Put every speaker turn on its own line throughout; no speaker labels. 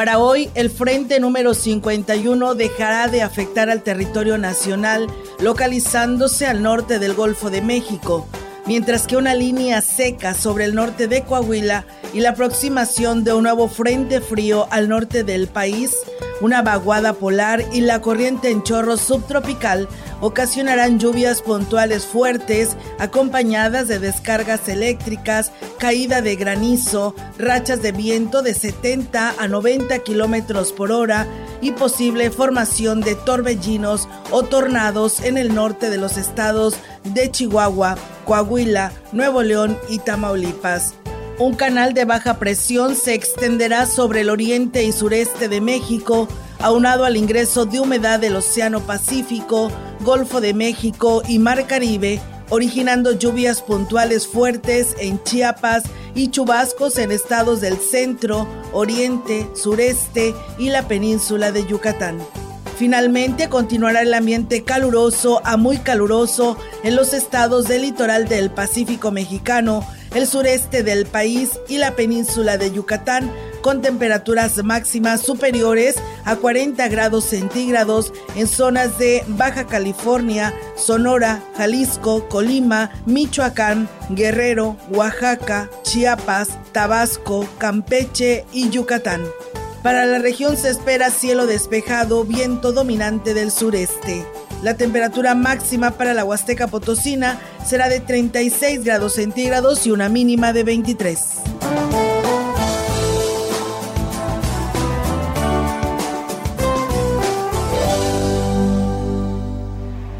Para hoy, el frente número 51 dejará de afectar al territorio nacional, localizándose al norte del Golfo de México, mientras que una línea seca sobre el norte de Coahuila y la aproximación de un nuevo frente frío al norte del país, una vaguada polar y la corriente en chorro subtropical ocasionarán lluvias puntuales fuertes acompañadas de descargas eléctricas, caída de granizo, rachas de viento de 70 a 90 kilómetros por hora y posible formación de torbellinos o tornados en el norte de los estados de Chihuahua, Coahuila, Nuevo León y Tamaulipas. Un canal de baja presión se extenderá sobre el oriente y sureste de México, aunado al ingreso de humedad del Océano Pacífico, Golfo de México y Mar Caribe, originando lluvias puntuales fuertes en Chiapas y chubascos en estados del centro, oriente, sureste y la península de Yucatán. Finalmente continuará el ambiente caluroso a muy caluroso en los estados del litoral del Pacífico mexicano, el sureste del país y la península de Yucatán, con temperaturas máximas superiores a 40 grados centígrados en zonas de Baja California, Sonora, Jalisco, Colima, Michoacán, Guerrero, Oaxaca, Chiapas, Tabasco, Campeche y Yucatán. Para la región se espera cielo despejado, viento dominante del sureste. La temperatura máxima para la Huasteca Potosina será de 36 grados centígrados y una mínima de 23.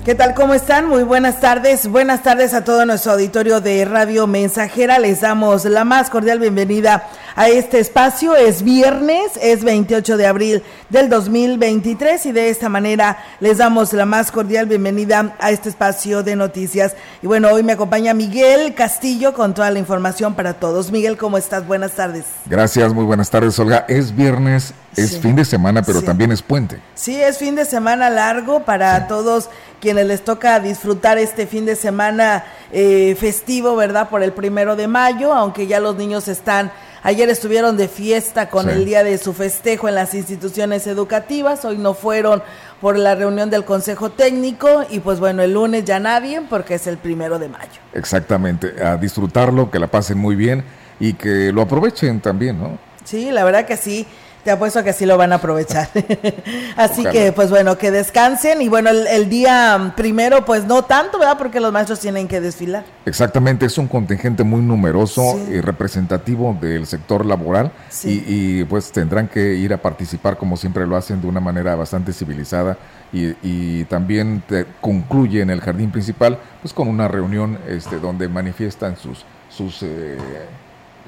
¿Qué tal? ¿Cómo están? Muy buenas tardes. Buenas tardes a todo nuestro auditorio de Radio Mensajera. Les damos la más cordial bienvenida a este espacio. Es viernes, es 28 de abril del 2023 y de esta manera les damos la más cordial bienvenida a este espacio de noticias. Y bueno, hoy me acompaña Miguel Castillo con toda la información para todos. Miguel, ¿cómo estás? Buenas tardes.
Gracias, muy buenas tardes, Olga. Es viernes, es fin de semana, pero también es puente.
Sí, es fin de semana largo para todos quienes les toca disfrutar este fin de semana eh, festivo, ¿verdad? Por el primero de mayo, aunque ya los niños están, ayer estuvieron de fiesta con el día de su festejo en las instituciones educativas, hoy no fueron por la reunión del Consejo Técnico y pues bueno, el lunes ya nadie porque es el primero de mayo.
Exactamente, a disfrutarlo, que la pasen muy bien y que lo aprovechen también, ¿no?
Sí, la verdad que sí. Te apuesto que sí lo van a aprovechar. Así que, pues bueno, que descansen. Y bueno, el, día primero, pues no tanto, ¿verdad? Porque los maestros tienen que desfilar.
Exactamente, es un contingente muy numeroso y representativo del sector laboral. Y, pues tendrán que ir a participar, como siempre lo hacen, de una manera bastante civilizada. Y, también concluye en el jardín principal, pues con una reunión este, donde manifiestan sus, sus eh,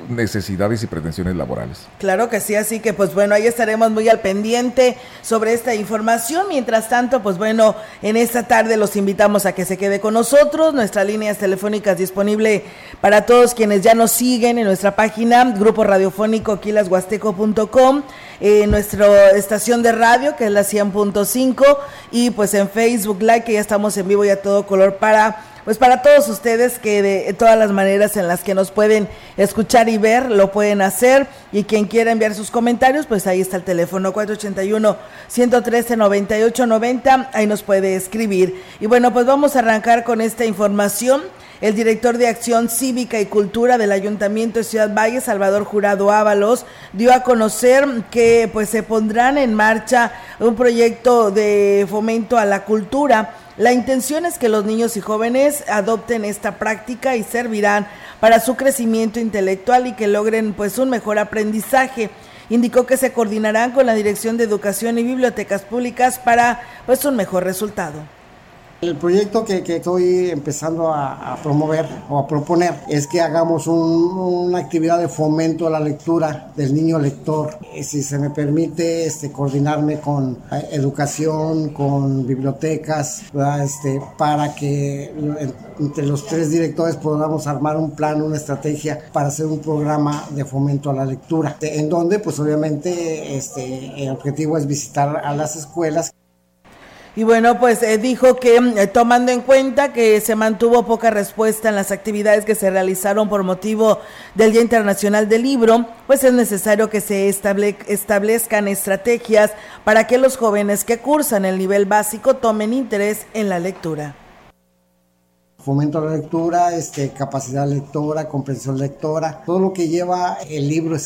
necesidades y pretensiones laborales.
Claro que sí, así que pues bueno, ahí estaremos muy al pendiente sobre esta información. Mientras tanto, pues bueno, en esta tarde los invitamos a que se quede con nosotros. Nuestra línea es telefónica disponible para todos quienes ya nos siguen en nuestra página, grupo radiofónico quilashuasteco.com, en nuestra estación de radio que es la 100.5 y pues en Facebook Live que ya estamos en vivo y a todo color para pues para todos ustedes que de todas las maneras en las que nos pueden escuchar y ver, lo pueden hacer. Y quien quiera enviar sus comentarios, pues ahí está el teléfono 481-113-9890, ahí nos puede escribir. Y bueno, pues vamos a arrancar con esta información. El director de Acción Cívica y Cultura del Ayuntamiento de Ciudad Valle, Salvador Jurado Ábalos, dio a conocer que pues se pondrán en marcha un proyecto de fomento a la cultura La intención es que los niños y jóvenes adopten esta práctica y servirán para su crecimiento intelectual y que logren pues un mejor aprendizaje. Indicó que se coordinarán con la Dirección de Educación y Bibliotecas Públicas para pues un mejor resultado.
El proyecto que, estoy empezando a, promover o a proponer es que hagamos una actividad de fomento a la lectura del niño lector. Eh, si se me permite este, coordinarme con eh, educación, con bibliotecas, este, para que entre los tres directores podamos armar un plan, una estrategia para hacer un programa de fomento a la lectura, en donde pues obviamente este, el objetivo es visitar a las escuelas.
Y bueno, pues eh, dijo que eh, tomando en cuenta que se mantuvo poca respuesta en las actividades que se realizaron por motivo del Día Internacional del Libro, pues es necesario que se establezcan estrategias para que los jóvenes que cursan el nivel básico tomen interés en la lectura
fomento a la lectura, este, capacidad lectora, comprensión lectora, todo lo que lleva el libro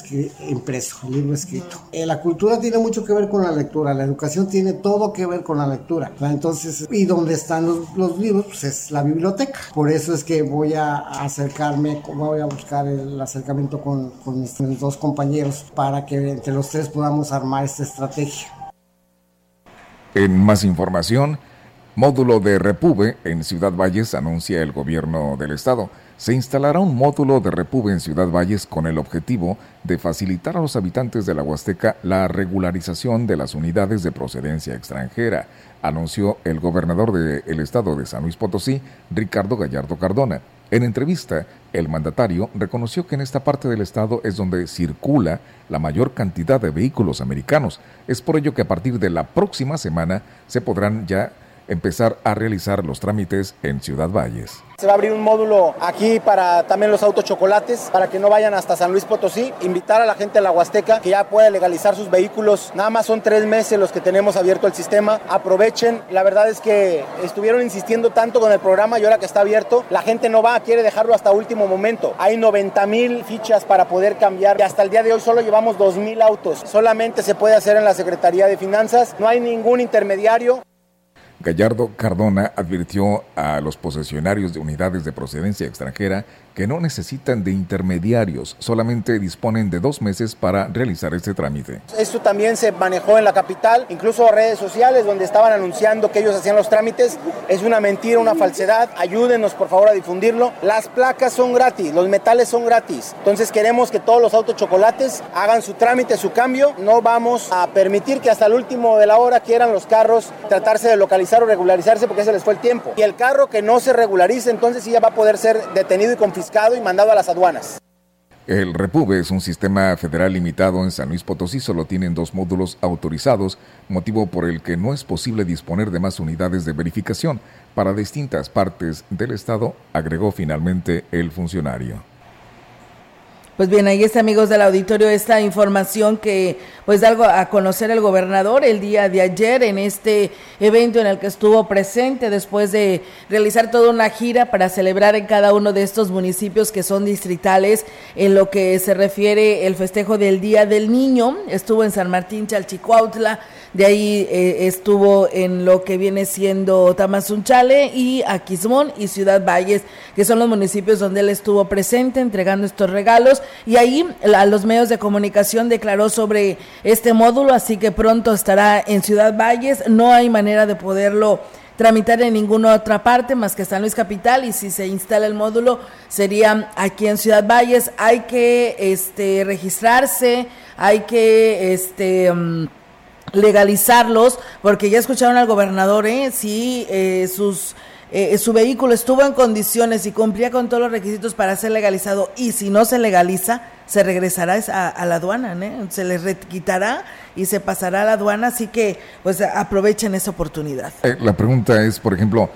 impreso, el libro escrito. Eh, la cultura tiene mucho que ver con la lectura, la educación tiene todo que ver con la lectura. Entonces, y donde están los, libros, pues es la biblioteca. Por eso es que voy a acercarme, voy a buscar el acercamiento con, con mis dos compañeros para que entre los tres podamos armar esta estrategia.
En más información, Módulo de Repube en Ciudad Valles, anuncia el gobierno del estado. Se instalará un módulo de Repube en Ciudad Valles con el objetivo de facilitar a los habitantes de la Huasteca la regularización de las unidades de procedencia extranjera, anunció el gobernador del estado de San Luis Potosí, Ricardo Gallardo Cardona. En entrevista, el mandatario reconoció que en esta parte del estado es donde circula la mayor cantidad de vehículos americanos. Es por ello que a partir de la próxima semana se podrán ya empezar a realizar los trámites en Ciudad Valles.
Se va a abrir un módulo aquí para también los autos chocolates, para que no vayan hasta San Luis Potosí. Invitar a la gente de la Huasteca que ya pueda legalizar sus vehículos. Nada más son tres meses los que tenemos abierto el sistema. Aprovechen. La verdad es que estuvieron insistiendo tanto con el programa y ahora que está abierto, la gente no va, quiere dejarlo hasta último momento. Hay 90 mil fichas para poder cambiar y hasta el día de hoy solo llevamos 2 mil autos. Solamente se puede hacer en la Secretaría de Finanzas. No hay ningún intermediario.
Gallardo Cardona advirtió a los posesionarios de unidades de procedencia extranjera que no necesitan de intermediarios, solamente disponen de dos meses para realizar este trámite.
Esto también se manejó en la capital, incluso redes sociales donde estaban anunciando que ellos hacían los trámites. Es una mentira, una falsedad. Ayúdenos por favor a difundirlo. Las placas son gratis, los metales son gratis. Entonces queremos que todos los autos chocolates hagan su trámite, su cambio. No vamos a permitir que hasta el último de la hora quieran los carros tratarse de localizar o regularizarse porque se les fue el tiempo. Y el carro que no se regularice, entonces sí ya va a poder ser detenido y confiscado y mandado a las aduanas.
El Repube es un sistema federal limitado en San Luis Potosí, solo tienen dos módulos autorizados, motivo por el que no es posible disponer de más unidades de verificación para distintas partes del estado, agregó finalmente el funcionario.
Pues bien, ahí está, amigos del auditorio, esta información que pues algo a conocer el gobernador el día de ayer en este evento en el que estuvo presente después de realizar toda una gira para celebrar en cada uno de estos municipios que son distritales en lo que se refiere el festejo del Día del Niño. Estuvo en San Martín, Chalchicuautla, de ahí eh, estuvo en lo que viene siendo Tamazunchale y Aquismón y Ciudad Valles, que son los municipios donde él estuvo presente entregando estos regalos. Y ahí a los medios de comunicación declaró sobre este módulo, así que pronto estará en Ciudad Valles. No hay manera de poderlo tramitar en ninguna otra parte más que San Luis Capital y si se instala el módulo sería aquí en Ciudad Valles. Hay que este registrarse, hay que este mm, legalizarlos, porque ya escucharon al gobernador, ¿eh? si eh, sus, eh, su vehículo estuvo en condiciones y cumplía con todos los requisitos para ser legalizado, y si no se legaliza, se regresará a, la aduana, ¿eh? se les quitará y se pasará a la aduana, así que pues aprovechen esa oportunidad.
la pregunta es, por ejemplo,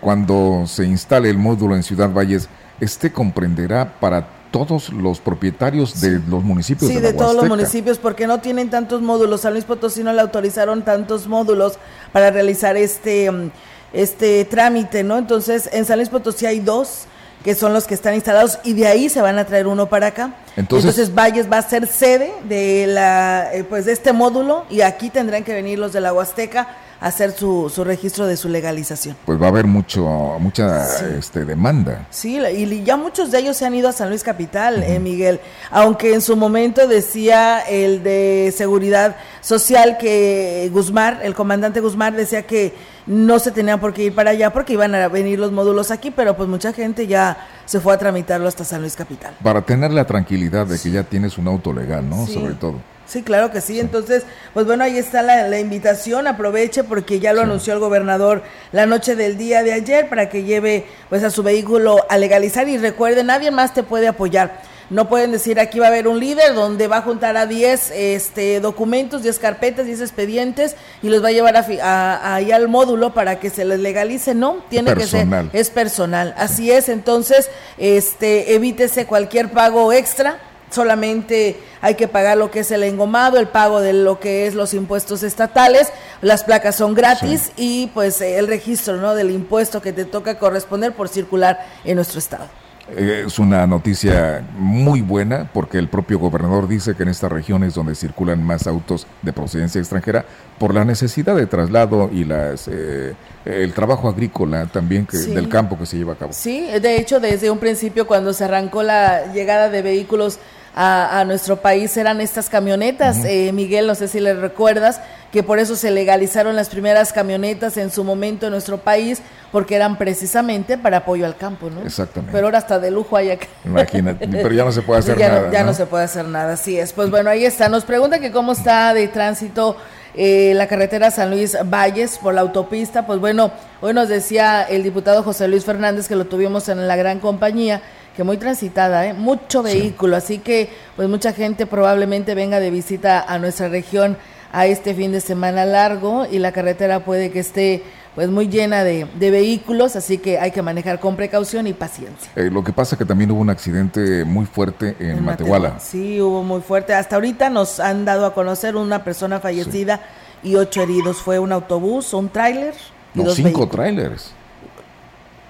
cuando se instale el módulo en Ciudad Valles, ¿este comprenderá para todos los propietarios de los municipios.
Sí, de, todos los municipios, porque no tienen tantos módulos. San Luis Potosí no le autorizaron tantos módulos para realizar este, mm, este trámite, ¿no? Entonces, en San Luis Potosí hay dos que son los que están instalados y de ahí se van a traer uno para acá. Entonces, Valles va a ser sede de la eh, pues de este módulo y aquí tendrán que venir los de la Huasteca hacer su, su registro de su legalización.
Pues va a haber mucho mucha este, demanda.
Sí, y ya muchos de ellos se han ido a San Luis Capital, eh, Miguel, aunque en su momento decía el de Seguridad Social que Guzmán, el comandante Guzmán decía que no se tenían por qué ir para allá porque iban a venir los módulos aquí, pero pues mucha gente ya se fue a tramitarlo hasta San Luis Capital.
Para tener la tranquilidad de que ya tienes un auto legal, ¿no? Sobre todo.
Sí, claro que sí. Entonces, pues bueno, ahí está la, invitación. Aproveche porque ya lo anunció el gobernador la noche del día de ayer para que lleve pues a su vehículo a legalizar. Y recuerde, nadie más te puede apoyar. No pueden decir aquí va a haber un líder donde va a juntar a 10 este, documentos, 10 carpetas, 10 expedientes y los va a llevar a, ahí al módulo para que se les legalice. No, tiene que ser, es personal. Así es, entonces este, evítese cualquier pago extra solamente hay que pagar lo que es el engomado, el pago de lo que es los impuestos estatales, las placas son gratis y pues el registro ¿no? del impuesto que te toca corresponder por circular en nuestro estado.
Eh, es una noticia muy buena porque el propio gobernador dice que en esta región es donde circulan más autos de procedencia extranjera por la necesidad de traslado y las eh, el trabajo agrícola también que, del campo que se lleva a cabo.
Sí, de hecho desde un principio cuando se arrancó la llegada de vehículos a, nuestro país eran estas camionetas. eh, Miguel, no sé si le recuerdas, que por eso se legalizaron las primeras camionetas en su momento en nuestro país, porque eran precisamente para apoyo al campo, ¿no?
Exactamente.
Pero ahora hasta de lujo hay acá.
Imagínate, pero ya no se puede hacer nada.
ya ¿no? se puede hacer nada, así es. Pues bueno, ahí está. Nos pregunta que cómo está de tránsito eh, la carretera San Luis Valles por la autopista. Pues bueno, hoy nos decía el diputado José Luis Fernández que lo tuvimos en la gran compañía que muy transitada, ¿eh? mucho vehículo, así que pues mucha gente probablemente venga de visita a nuestra región a este fin de semana largo y la carretera puede que esté pues muy llena de, vehículos, así que hay que manejar con precaución y paciencia.
Eh, lo que pasa es que también hubo un accidente muy fuerte en, Matehuala.
Sí, hubo muy fuerte. Hasta ahorita nos han dado a conocer una persona fallecida y ocho heridos. Fue un autobús, un tráiler.
No, cinco trailers.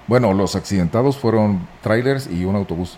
Bueno, los accidentados fueron trailers y un autobús.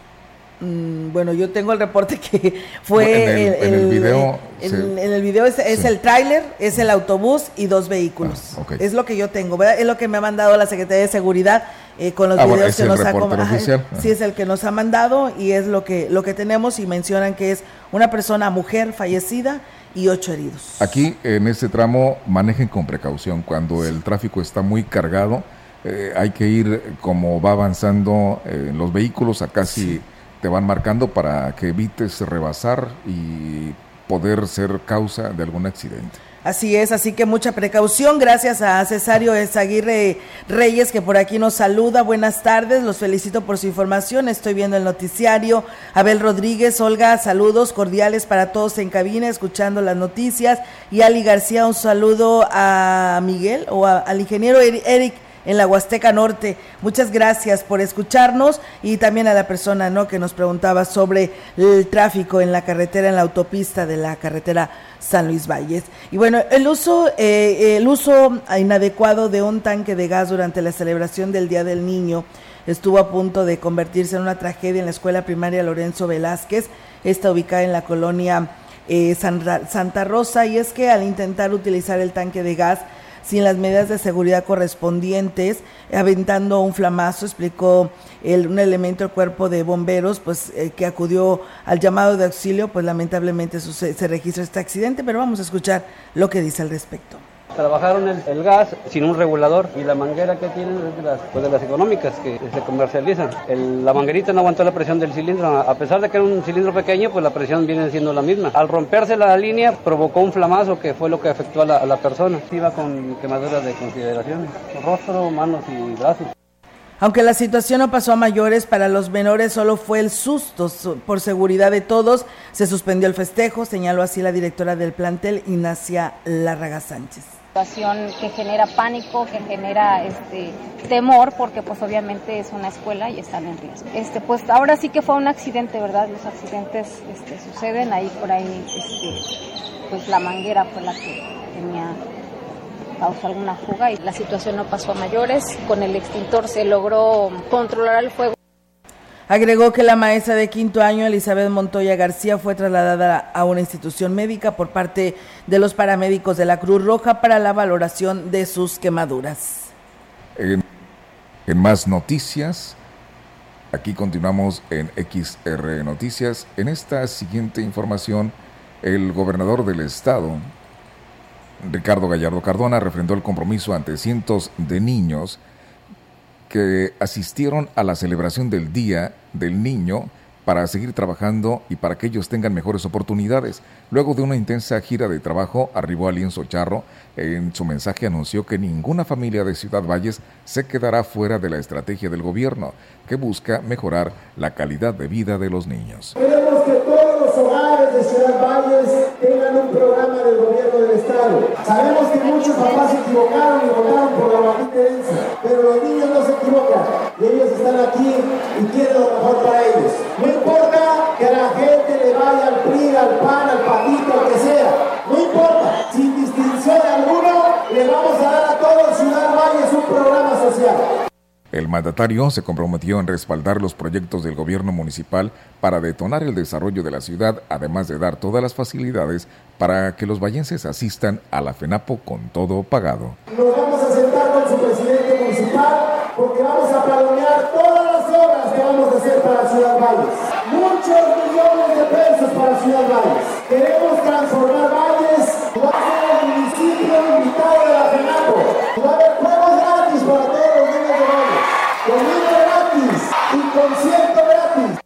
Mm, bueno, yo tengo el reporte que fue
en el, video.
En, el video es, el tráiler, es el autobús y dos vehículos. Ah, es lo que yo tengo, ¿verdad? Es lo que me ha mandado la Secretaría de Seguridad eh, con los ah, videos que nos ha
oficial.
Sí, es el que nos ha mandado y es lo que lo que tenemos y mencionan que es una persona mujer fallecida y ocho heridos.
Aquí en este tramo manejen con precaución cuando el tráfico está muy cargado eh, hay que ir como va avanzando eh, los vehículos, acá sí te van marcando para que evites rebasar y poder ser causa de algún accidente.
Así es, así que mucha precaución. Gracias a Cesario Esaguirre Reyes que por aquí nos saluda. Buenas tardes, los felicito por su información. Estoy viendo el noticiario. Abel Rodríguez, Olga, saludos cordiales para todos en cabina, escuchando las noticias. Y Ali García, un saludo a Miguel o al ingeniero Eric en la Huasteca Norte. Muchas gracias por escucharnos y también a la persona ¿no? que nos preguntaba sobre el tráfico en la carretera, en la autopista de la carretera San Luis Valles. Y bueno, el uso, eh, el uso inadecuado de un tanque de gas durante la celebración del Día del Niño estuvo a punto de convertirse en una tragedia en la escuela primaria Lorenzo Velázquez, está ubicada en la colonia eh, Santa Rosa, y es que al intentar utilizar el tanque de gas, sin las medidas de seguridad correspondientes, aventando un flamazo, explicó el, un elemento del cuerpo de bomberos, pues eh, que acudió al llamado de auxilio, pues lamentablemente se registra este accidente, pero vamos a escuchar lo que dice al respecto.
Trabajaron el, gas sin un regulador y la manguera que tienen es de las, pues de las económicas que se comercializan. la manguerita no aguantó la presión del cilindro, a pesar de que era un cilindro pequeño, pues la presión viene siendo la misma. Al romperse la línea provocó un flamazo que fue lo que afectó a la, a la persona. Iba con quemaduras de consideración, rostro, manos y brazos.
Aunque la situación no pasó a mayores, para los menores solo fue el susto. Por seguridad de todos, se suspendió el festejo, señaló así la directora del plantel, Ignacia Larraga Sánchez
que genera pánico, que genera este temor, porque pues obviamente es una escuela y están en riesgo. Este, pues ahora sí que fue un accidente, ¿verdad? Los accidentes este, suceden, ahí por ahí este, pues la manguera fue la que tenía causó alguna fuga y la situación no pasó a mayores. Con el extintor se logró controlar el fuego.
Agregó que la maestra de quinto año, Elizabeth Montoya García, fue trasladada a una institución médica por parte de los paramédicos de la Cruz Roja para la valoración de sus quemaduras.
En, más noticias, aquí continuamos en XR Noticias. En esta siguiente información, el gobernador del estado, Ricardo Gallardo Cardona, refrendó el compromiso ante cientos de niños que asistieron a la celebración del Día del Niño para seguir trabajando y para que ellos tengan mejores oportunidades. Luego de una intensa gira de trabajo, arribó a Lienzo Charro. En su mensaje anunció que ninguna familia de Ciudad Valles se quedará fuera de la estrategia del gobierno, que busca mejorar la calidad de vida de los niños.
Queremos que todos los hogares de Ciudad Valles tengan un programa del gobierno Sabemos que muchos papás se equivocaron y votaron por la bajita pero los niños no se equivocan y ellos están aquí y quieren lo mejor para ellos. No importa que la gente le vaya al PRI, al PAN, al patito, al que sea. No importa, sin distinción alguno, le vamos a dar a todos Ciudad Valles un programa.
El mandatario se comprometió en respaldar los proyectos del gobierno municipal para detonar el desarrollo de la ciudad, además de dar todas las facilidades para que los vallenses asistan a la FENAPO con todo pagado.
Nos vamos a sentar con su presidente municipal porque vamos a palomear todas las obras que vamos a hacer para Ciudad Valles. Muchos millones de pesos para Ciudad Valles. Queremos transformar Valles, Gratis y concierto gratis.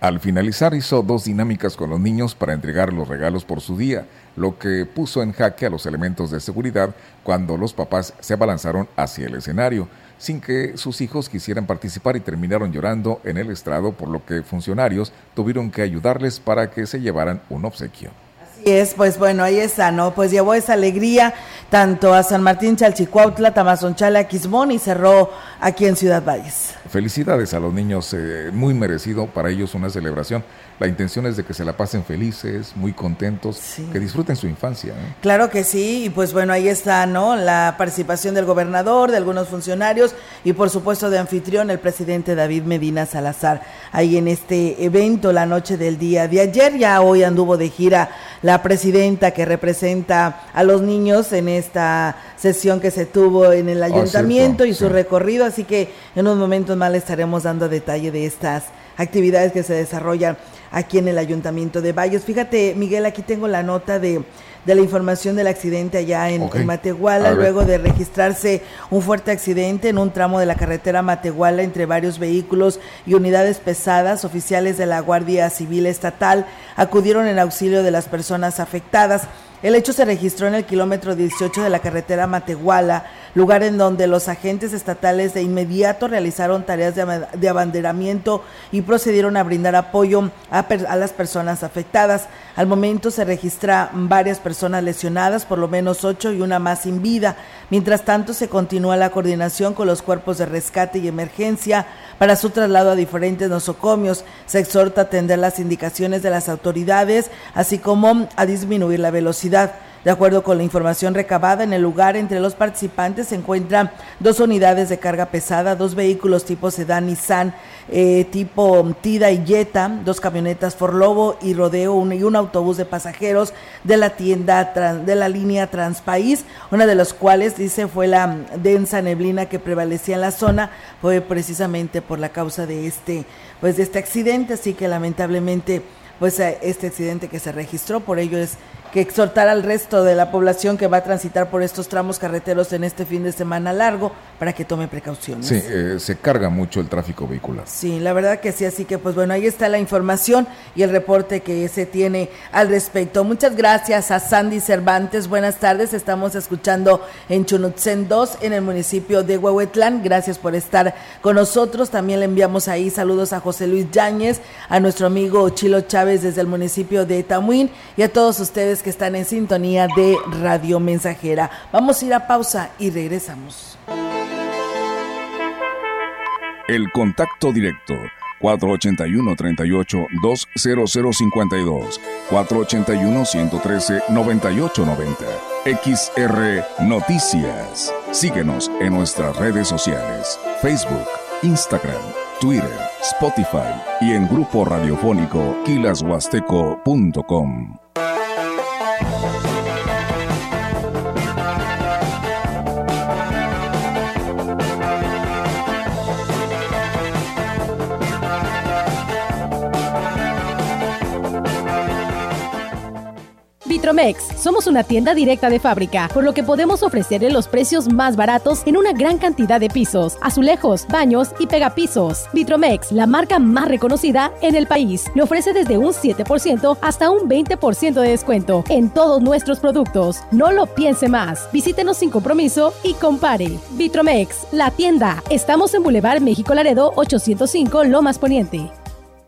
Al finalizar hizo dos dinámicas con los niños para entregar los regalos por su día, lo que puso en jaque a los elementos de seguridad cuando los papás se abalanzaron hacia el escenario, sin que sus hijos quisieran participar y terminaron llorando en el estrado, por lo que funcionarios tuvieron que ayudarles para que se llevaran un obsequio.
Así es, pues bueno, ahí está, ¿no? Pues llevó esa alegría tanto a San Martín Chalchicuautla, Tamazonchale, Quismón y cerró aquí en Ciudad Valles.
Felicidades a los niños, eh, muy merecido para ellos una celebración. La intención es de que se la pasen felices, muy contentos, que disfruten su infancia. ¿eh?
Claro que sí, y pues bueno, ahí está, ¿no? La participación del gobernador, de algunos funcionarios y por supuesto de anfitrión, el presidente David Medina Salazar, ahí en este evento la noche del día de ayer. Ya hoy anduvo de gira la presidenta que representa a los niños en esta sesión que se tuvo en el ah, ayuntamiento y su recorrido, así que en unos momentos más le estaremos dando detalle de estas actividades que se desarrollan aquí en el Ayuntamiento de Valles. Fíjate, Miguel, aquí tengo la nota de, de la información del accidente allá en, Matehuala, luego de registrarse un fuerte accidente en un tramo de la carretera Matehuala entre varios vehículos y unidades pesadas, oficiales de la Guardia Civil Estatal acudieron en auxilio de las personas afectadas. El hecho se registró en el kilómetro 18 de la carretera Matehuala, lugar en donde los agentes estatales de inmediato realizaron tareas de, abanderamiento y procedieron a brindar apoyo a, las personas afectadas. Al momento se registra varias personas lesionadas, por lo menos ocho y una más sin vida. Mientras tanto, se continúa la coordinación con los cuerpos de rescate y emergencia para su traslado a diferentes nosocomios. Se exhorta a atender las indicaciones de las autoridades, así como a disminuir la velocidad. De acuerdo con la información recabada en el lugar, entre los participantes se encuentran dos unidades de carga pesada, dos vehículos tipo sedán Nissan, eh, tipo Tida y Jetta, dos camionetas Forlobo y Rodeo y un autobús de pasajeros de la tienda de la línea Transpaís, una de las cuales dice fue la densa neblina que prevalecía en la zona, fue precisamente por la causa de este, pues de este accidente, así que lamentablemente pues este accidente que se registró, por ello es que exhortar al resto de la población que va a transitar por estos tramos carreteros en este fin de semana largo para que tome precauciones.
Sí, eh, se carga mucho el tráfico vehicular.
Sí, la verdad que sí, así que pues bueno, ahí está la información y el reporte que se tiene al respecto. Muchas gracias a Sandy Cervantes, buenas tardes, estamos escuchando en Chunutzen 2 en el municipio de Huehuetlán, gracias por estar con nosotros, también le enviamos ahí saludos a José Luis Yáñez, a nuestro amigo Chilo Chávez desde el municipio de Tamuín y a todos ustedes que están en sintonía de Radio Mensajera. Vamos a ir a pausa y regresamos.
El contacto directo 481-38-20052, 481-113-9890. XR Noticias. Síguenos en nuestras redes sociales, Facebook, Instagram, Twitter, Spotify y en grupo radiofónico Thank you.
Vitromex. Somos una tienda directa de fábrica, por lo que podemos ofrecerle los precios más baratos en una gran cantidad de pisos, azulejos, baños y pegapisos. Vitromex, la marca más reconocida en el país, le ofrece desde un 7% hasta un 20% de descuento en todos nuestros productos. No lo piense más. Visítenos sin compromiso y compare. Vitromex, la tienda. Estamos en Boulevard México Laredo 805 Lomas Poniente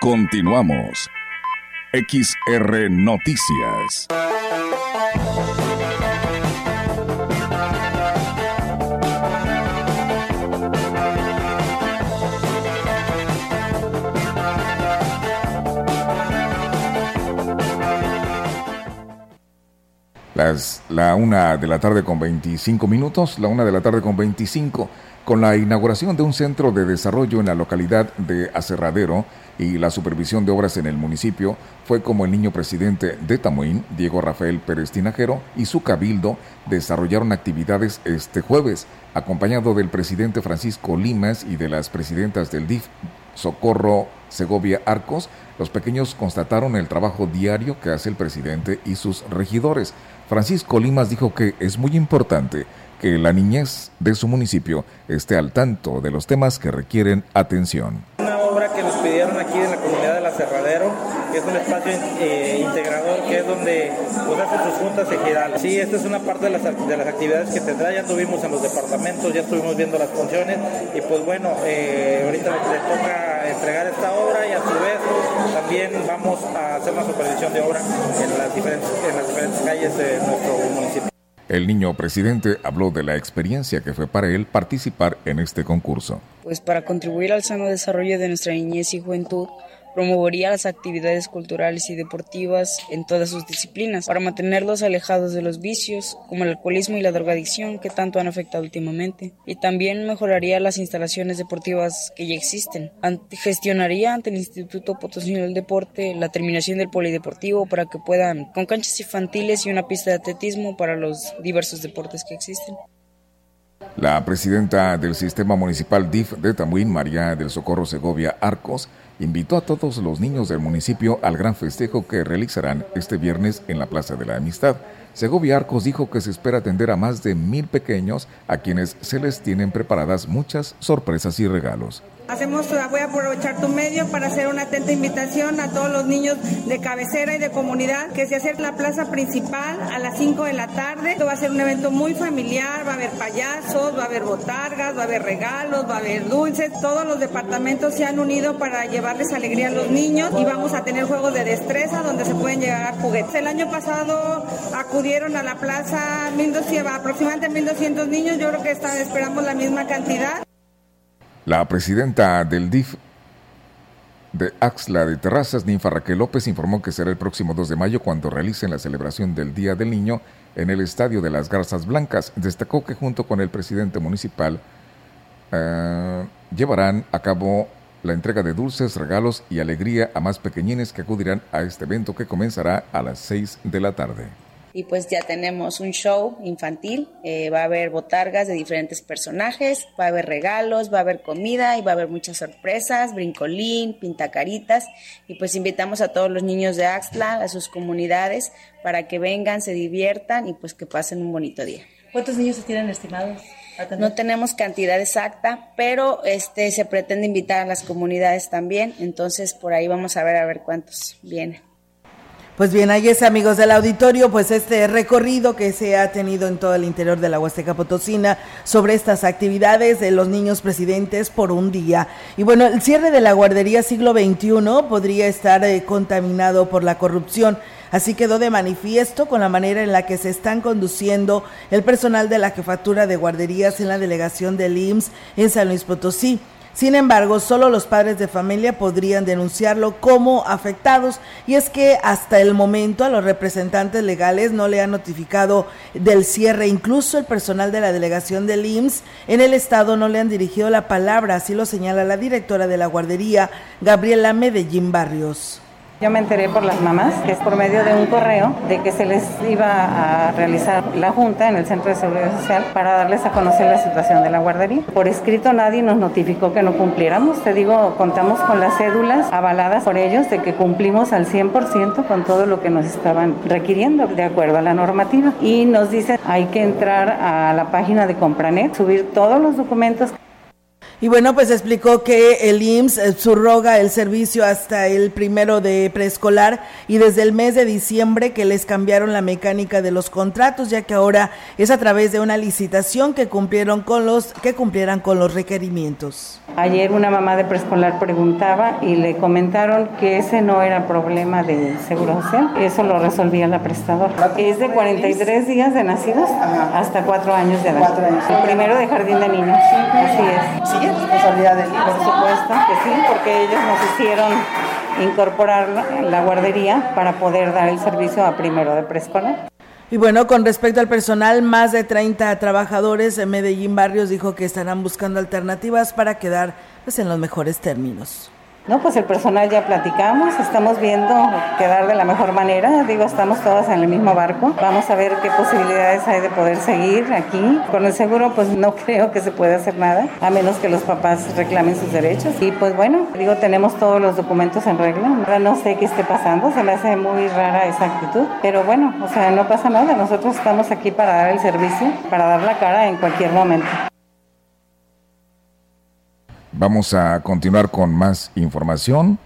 Continuamos. XR Noticias.
Las, la una de la tarde con 25 minutos, la una de la tarde con 25, con la inauguración de un centro de desarrollo en la localidad de Acerradero, y la supervisión de obras en el municipio fue como el niño presidente de Tamuín, Diego Rafael Pérez Tinajero, y su cabildo desarrollaron actividades este jueves, acompañado del presidente Francisco Limas y de las presidentas del DIF, Socorro Segovia Arcos, los pequeños constataron el trabajo diario que hace el presidente y sus regidores. Francisco Limas dijo que es muy importante que la niñez de su municipio esté al tanto de los temas que requieren atención
que nos pidieron aquí en la comunidad del Acerradero, que es un espacio eh, integrador, que es donde pues, hacen sus juntas ejidales. Sí, esta es una parte de las, de las actividades que tendrá, ya tuvimos en los departamentos, ya estuvimos viendo las funciones y pues bueno, eh, ahorita le, toca entregar esta obra y a su vez también vamos a hacer una supervisión de obra en las diferentes, en las diferentes calles de nuestro municipio.
El niño presidente habló de la experiencia que fue para él participar en este concurso.
Pues para contribuir al sano desarrollo de nuestra niñez y juventud, Promovería las actividades culturales y deportivas en todas sus disciplinas para mantenerlos alejados de los vicios como el alcoholismo y la drogadicción que tanto han afectado últimamente. Y también mejoraría las instalaciones deportivas que ya existen. gestionaría ante el Instituto Potosino del Deporte la terminación del polideportivo para que puedan con canchas infantiles y una pista de atletismo para los diversos deportes que existen.
La presidenta del Sistema Municipal DIF de Tamuín, María del Socorro Segovia Arcos, invitó a todos los niños del municipio al gran festejo que realizarán este viernes en la Plaza de la Amistad. Segovia Arcos dijo que se espera atender a más de mil pequeños a quienes se les tienen preparadas muchas sorpresas y regalos.
Hacemos, voy a aprovechar tu medio para hacer una atenta invitación a todos los niños de cabecera y de comunidad que se acerquen a la plaza principal a las 5 de la tarde. Esto va a ser un evento muy familiar, va a haber payasos, va a haber botargas, va a haber regalos, va a haber dulces. Todos los departamentos se han unido para llevarles alegría a los niños y vamos a tener juegos de destreza donde se pueden llevar juguetes. El año pasado acudieron a la plaza 1200, aproximadamente 1.200 niños. Yo creo que esta, esperamos la misma cantidad.
La presidenta del DIF de Axla de Terrazas, Ninfa Raquel López, informó que será el próximo 2 de mayo cuando realicen la celebración del Día del Niño en el Estadio de las Garzas Blancas. Destacó que junto con el presidente municipal eh, llevarán a cabo la entrega de dulces, regalos y alegría a más pequeñines que acudirán a este evento que comenzará a las 6 de la tarde
y pues ya tenemos un show infantil, eh, va a haber botargas de diferentes personajes, va a haber regalos, va a haber comida y va a haber muchas sorpresas, brincolín, pintacaritas y pues invitamos a todos los niños de Axtla, a sus comunidades, para que vengan, se diviertan y pues que pasen un bonito día.
¿Cuántos niños se tienen estimados?
No tenemos cantidad exacta, pero este se pretende invitar a las comunidades también, entonces por ahí vamos a ver a ver cuántos vienen.
Pues bien, ahí es amigos del auditorio, pues este recorrido que se ha tenido en todo el interior de la Huasteca Potosina sobre estas actividades de los niños presidentes por un día. Y bueno, el cierre de la guardería siglo XXI podría estar eh, contaminado por la corrupción. Así quedó de manifiesto con la manera en la que se están conduciendo el personal de la jefatura de guarderías en la delegación del IMSS en San Luis Potosí. Sin embargo, solo los padres de familia podrían denunciarlo como afectados. Y es que hasta el momento a los representantes legales no le han notificado del cierre, incluso el personal de la delegación del IMSS en el estado no le han dirigido la palabra, así lo señala la directora de la guardería, Gabriela Medellín Barrios.
Yo me enteré por las mamás, que es por medio de un correo, de que se les iba a realizar la junta en el Centro de Seguridad Social para darles a conocer la situación de la guardería. Por escrito nadie nos notificó que no cumpliéramos. Te digo, contamos con las cédulas avaladas por ellos de que cumplimos al 100% con todo lo que nos estaban requiriendo de acuerdo a la normativa. Y nos dicen, hay que entrar a la página de Compranet, subir todos los documentos
y bueno, pues explicó que el IMSS eh, subroga el servicio hasta el primero de preescolar y desde el mes de diciembre que les cambiaron la mecánica de los contratos, ya que ahora es a través de una licitación que cumplieron con los que cumplieran con los requerimientos.
Ayer una mamá de preescolar preguntaba y le comentaron que ese no era problema de seguro social, eso lo resolvía la prestadora. Es de 43 días de nacidos hasta 4 años de edad. El primero de jardín de niños. Así es
responsabilidad del
Por supuesto que sí, porque ellos nos hicieron incorporar la guardería para poder dar el servicio a primero de preescolar.
Y bueno, con respecto al personal, más de 30 trabajadores en Medellín Barrios dijo que estarán buscando alternativas para quedar pues, en los mejores términos.
No, pues el personal ya platicamos, estamos viendo quedar de la mejor manera, digo, estamos todas en el mismo barco, vamos a ver qué posibilidades hay de poder seguir aquí. Con el seguro pues no creo que se pueda hacer nada, a menos que los papás reclamen sus derechos. Y pues bueno, digo, tenemos todos los documentos en regla, ahora no sé qué esté pasando, se me hace muy rara esa actitud, pero bueno, o sea, no pasa nada, nosotros estamos aquí para dar el servicio, para dar la cara en cualquier momento.
Vamos a continuar con más información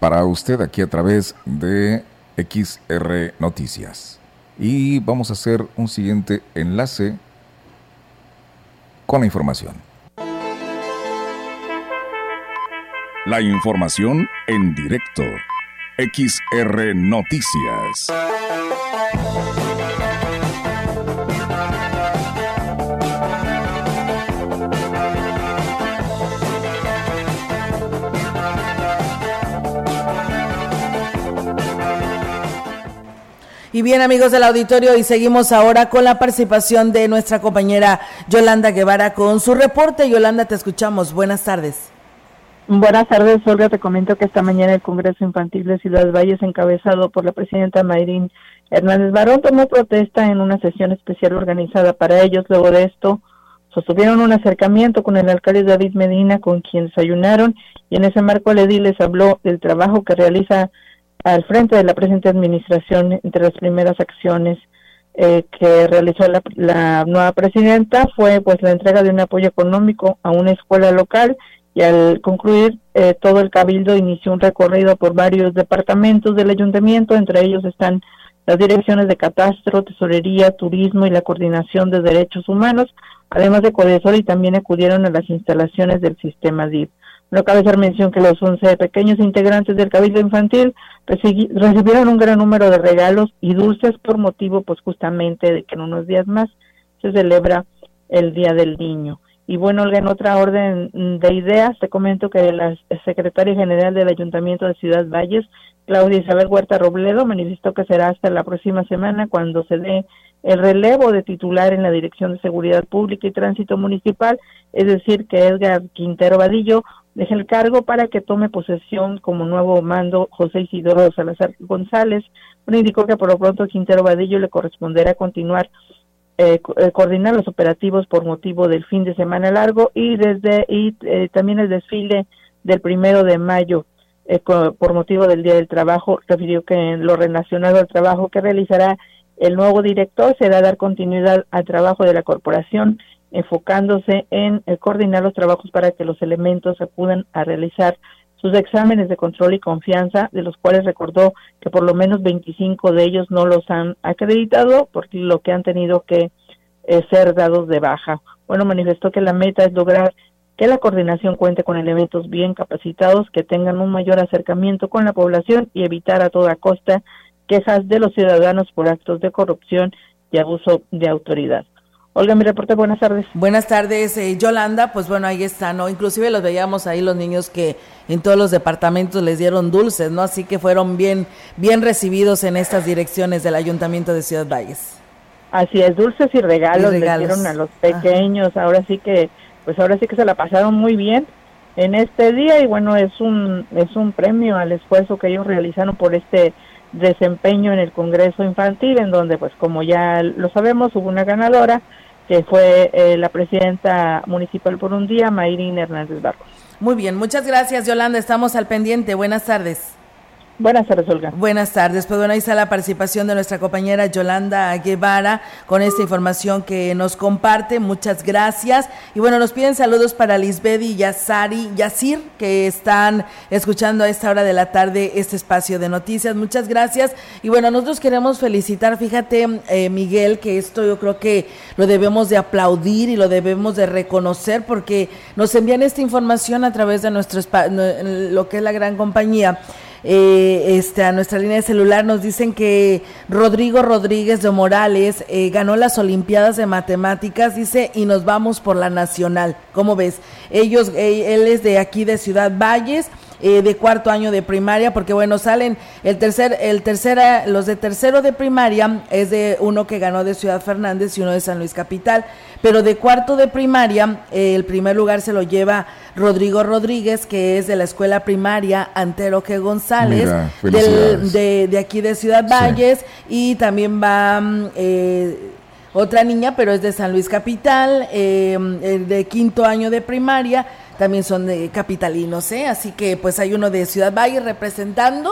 para usted aquí a través de XR Noticias. Y vamos a hacer un siguiente enlace con la información.
La información en directo. XR Noticias.
Bien amigos del auditorio, y seguimos ahora con la participación de nuestra compañera Yolanda Guevara con su reporte. Yolanda, te escuchamos. Buenas tardes.
Buenas tardes, Olga. Te comento que esta mañana el Congreso Infantil de Ciudad Valles, encabezado por la presidenta Mayrín Hernández Barón, tomó protesta en una sesión especial organizada para ellos. Luego de esto, sostuvieron un acercamiento con el alcalde David Medina, con quien desayunaron, y en ese marco el edil les habló del trabajo que realiza al frente de la presente administración, entre las primeras acciones eh, que realizó la, nueva presidenta fue pues la entrega de un apoyo económico a una escuela local y al concluir eh, todo el cabildo inició un recorrido por varios departamentos del ayuntamiento, entre ellos están las direcciones de catastro, tesorería, turismo y la coordinación de derechos humanos, además de Codesol y también acudieron a las instalaciones del sistema DIP. No cabe hacer mención que los 11 pequeños integrantes del Cabildo Infantil recibieron un gran número de regalos y dulces por motivo, pues justamente, de que en unos días más se celebra el Día del Niño. Y bueno, en otra orden de ideas, te comento que la secretaria general del Ayuntamiento de Ciudad Valles, Claudia Isabel Huerta Robledo, manifestó que será hasta la próxima semana cuando se dé el relevo de titular en la Dirección de Seguridad Pública y Tránsito Municipal, es decir, que Edgar Quintero Vadillo deja el cargo para que tome posesión como nuevo mando José Isidoro Salazar González. Bueno, indicó que por lo pronto Quintero Vadillo le corresponderá continuar eh, eh, coordinar los operativos por motivo del fin de semana largo y desde y eh, también el desfile del primero de mayo por motivo del Día del Trabajo. Refirió que en lo relacionado al trabajo que realizará el nuevo director será dar continuidad al trabajo de la corporación enfocándose en eh, coordinar los trabajos para que los elementos acudan a realizar sus exámenes de control y confianza, de los cuales recordó que por lo menos 25 de ellos no los han acreditado, por lo que han tenido que eh, ser dados de baja. Bueno, manifestó que la meta es lograr que la coordinación cuente con elementos bien capacitados que tengan un mayor acercamiento con la población y evitar a toda costa quejas de los ciudadanos por actos de corrupción y abuso de autoridad. Olga, mi reporte, buenas tardes.
Buenas tardes, eh, Yolanda. Pues bueno, ahí está, ¿no? Inclusive los veíamos ahí los niños que en todos los departamentos les dieron dulces, ¿no? Así que fueron bien, bien recibidos en estas direcciones del Ayuntamiento de Ciudad Valles.
Así es, dulces y regalos, le dieron a los pequeños. Ahora sí que, pues ahora sí que se la pasaron muy bien en este día y bueno, es un, es un premio al esfuerzo que ellos realizaron por este desempeño en el Congreso Infantil, en donde, pues como ya lo sabemos, hubo una ganadora, que fue eh, la presidenta municipal por un día, Mayrin Hernández Barros.
Muy bien, muchas gracias Yolanda, estamos al pendiente. Buenas tardes.
Buenas tardes, Olga.
Buenas tardes. Pues bueno, ahí está la participación de nuestra compañera Yolanda Guevara con esta información que nos comparte. Muchas gracias. Y bueno, nos piden saludos para Lisbeth y Yasari, Yasir, que están escuchando a esta hora de la tarde este espacio de noticias. Muchas gracias. Y bueno, nosotros queremos felicitar, fíjate, eh, Miguel, que esto yo creo que lo debemos de aplaudir y lo debemos de reconocer porque nos envían esta información a través de nuestro lo que es la gran compañía eh, este, a nuestra línea de celular nos dicen que Rodrigo Rodríguez de Morales eh, ganó las Olimpiadas de Matemáticas, dice, y nos vamos por la Nacional. ¿Cómo ves? Ellos, eh, él es de aquí de Ciudad Valles. Eh, de cuarto año de primaria, porque bueno, salen el tercer, el tercera, los de tercero de primaria es de uno que ganó de Ciudad Fernández y uno de San Luis Capital, pero de cuarto de primaria, el primer lugar se lo lleva Rodrigo Rodríguez, que es de la escuela primaria Antero que González, de, aquí de Ciudad Valles, y también va mm, eh, otra niña, pero es de San Luis Capital, eh, de quinto año de primaria, también son de capitalinos, ¿eh? Así que pues hay uno de Ciudad Valle representando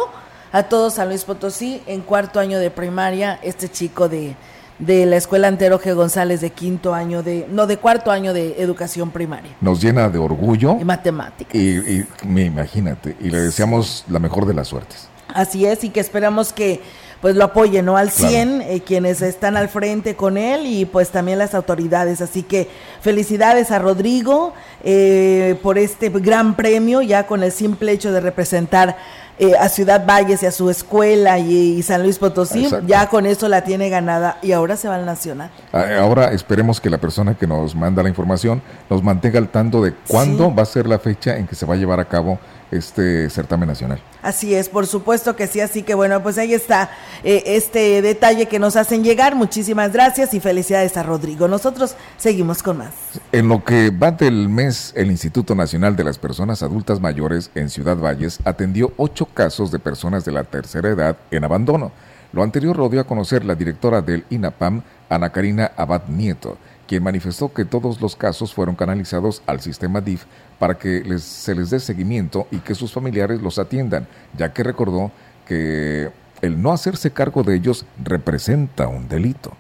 a todo San Luis Potosí en cuarto año de primaria, este chico de, de la escuela Antero G. González de quinto año de, no, de cuarto año de educación primaria.
Nos llena de orgullo.
Y matemáticas.
Y, me imagínate, y le deseamos la mejor de las suertes.
Así es, y que esperamos que pues lo apoyen, ¿no? Al 100, eh, quienes están al frente con él y pues también las autoridades. Así que felicidades a Rodrigo eh, por este gran premio, ya con el simple hecho de representar eh, a Ciudad Valles y a su escuela y, San Luis Potosí, ya con eso la tiene ganada y ahora se va al Nacional.
Ah, ahora esperemos que la persona que nos manda la información nos mantenga al tanto de cuándo va a ser la fecha en que se va a llevar a cabo este certamen nacional.
Así es, por supuesto que sí, así que bueno, pues ahí está eh, este detalle que nos hacen llegar. Muchísimas gracias y felicidades a Rodrigo. Nosotros seguimos con más.
En lo que va del mes, el Instituto Nacional de las Personas Adultas Mayores en Ciudad Valles atendió ocho casos de personas de la tercera edad en abandono. Lo anterior lo dio a conocer la directora del INAPAM, Ana Karina Abad Nieto, quien manifestó que todos los casos fueron canalizados al sistema DIF para que les, se les dé seguimiento y que sus familiares los atiendan, ya que recordó que el no hacerse cargo de ellos representa un delito.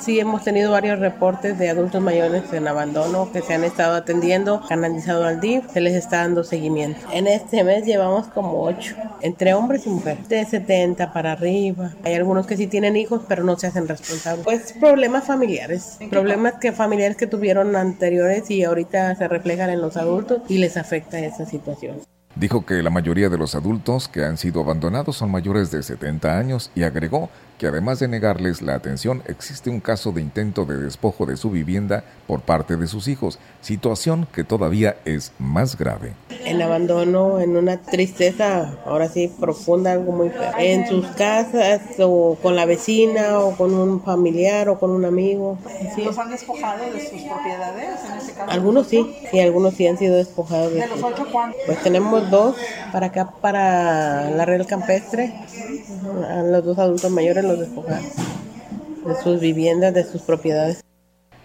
Sí, hemos tenido varios reportes de adultos mayores en abandono que se han estado atendiendo, canalizado al DIF, se les está dando seguimiento. En este mes llevamos como ocho, entre hombres y mujeres, de 70 para arriba. Hay algunos que sí tienen hijos, pero no se hacen responsables. Pues problemas familiares, problemas que familiares que tuvieron anteriores y ahorita se reflejan en los adultos y les afecta esa situación.
Dijo que la mayoría de los adultos que han sido abandonados son mayores de 70 años y agregó que además de negarles la atención, existe un caso de intento de despojo de su vivienda por parte de sus hijos, situación que todavía es más grave.
En abandono, en una tristeza, ahora sí, profunda, algo muy feo. En sus casas, o con la vecina, o con un familiar, o con un amigo.
¿Los han despojado de sus propiedades en ese caso?
Algunos sí, y algunos sí han sido despojados.
¿De, los ocho cuántos?
Pues tenemos dos, para acá, para la Real Campestre, a los dos adultos mayores los de sus viviendas, de sus propiedades.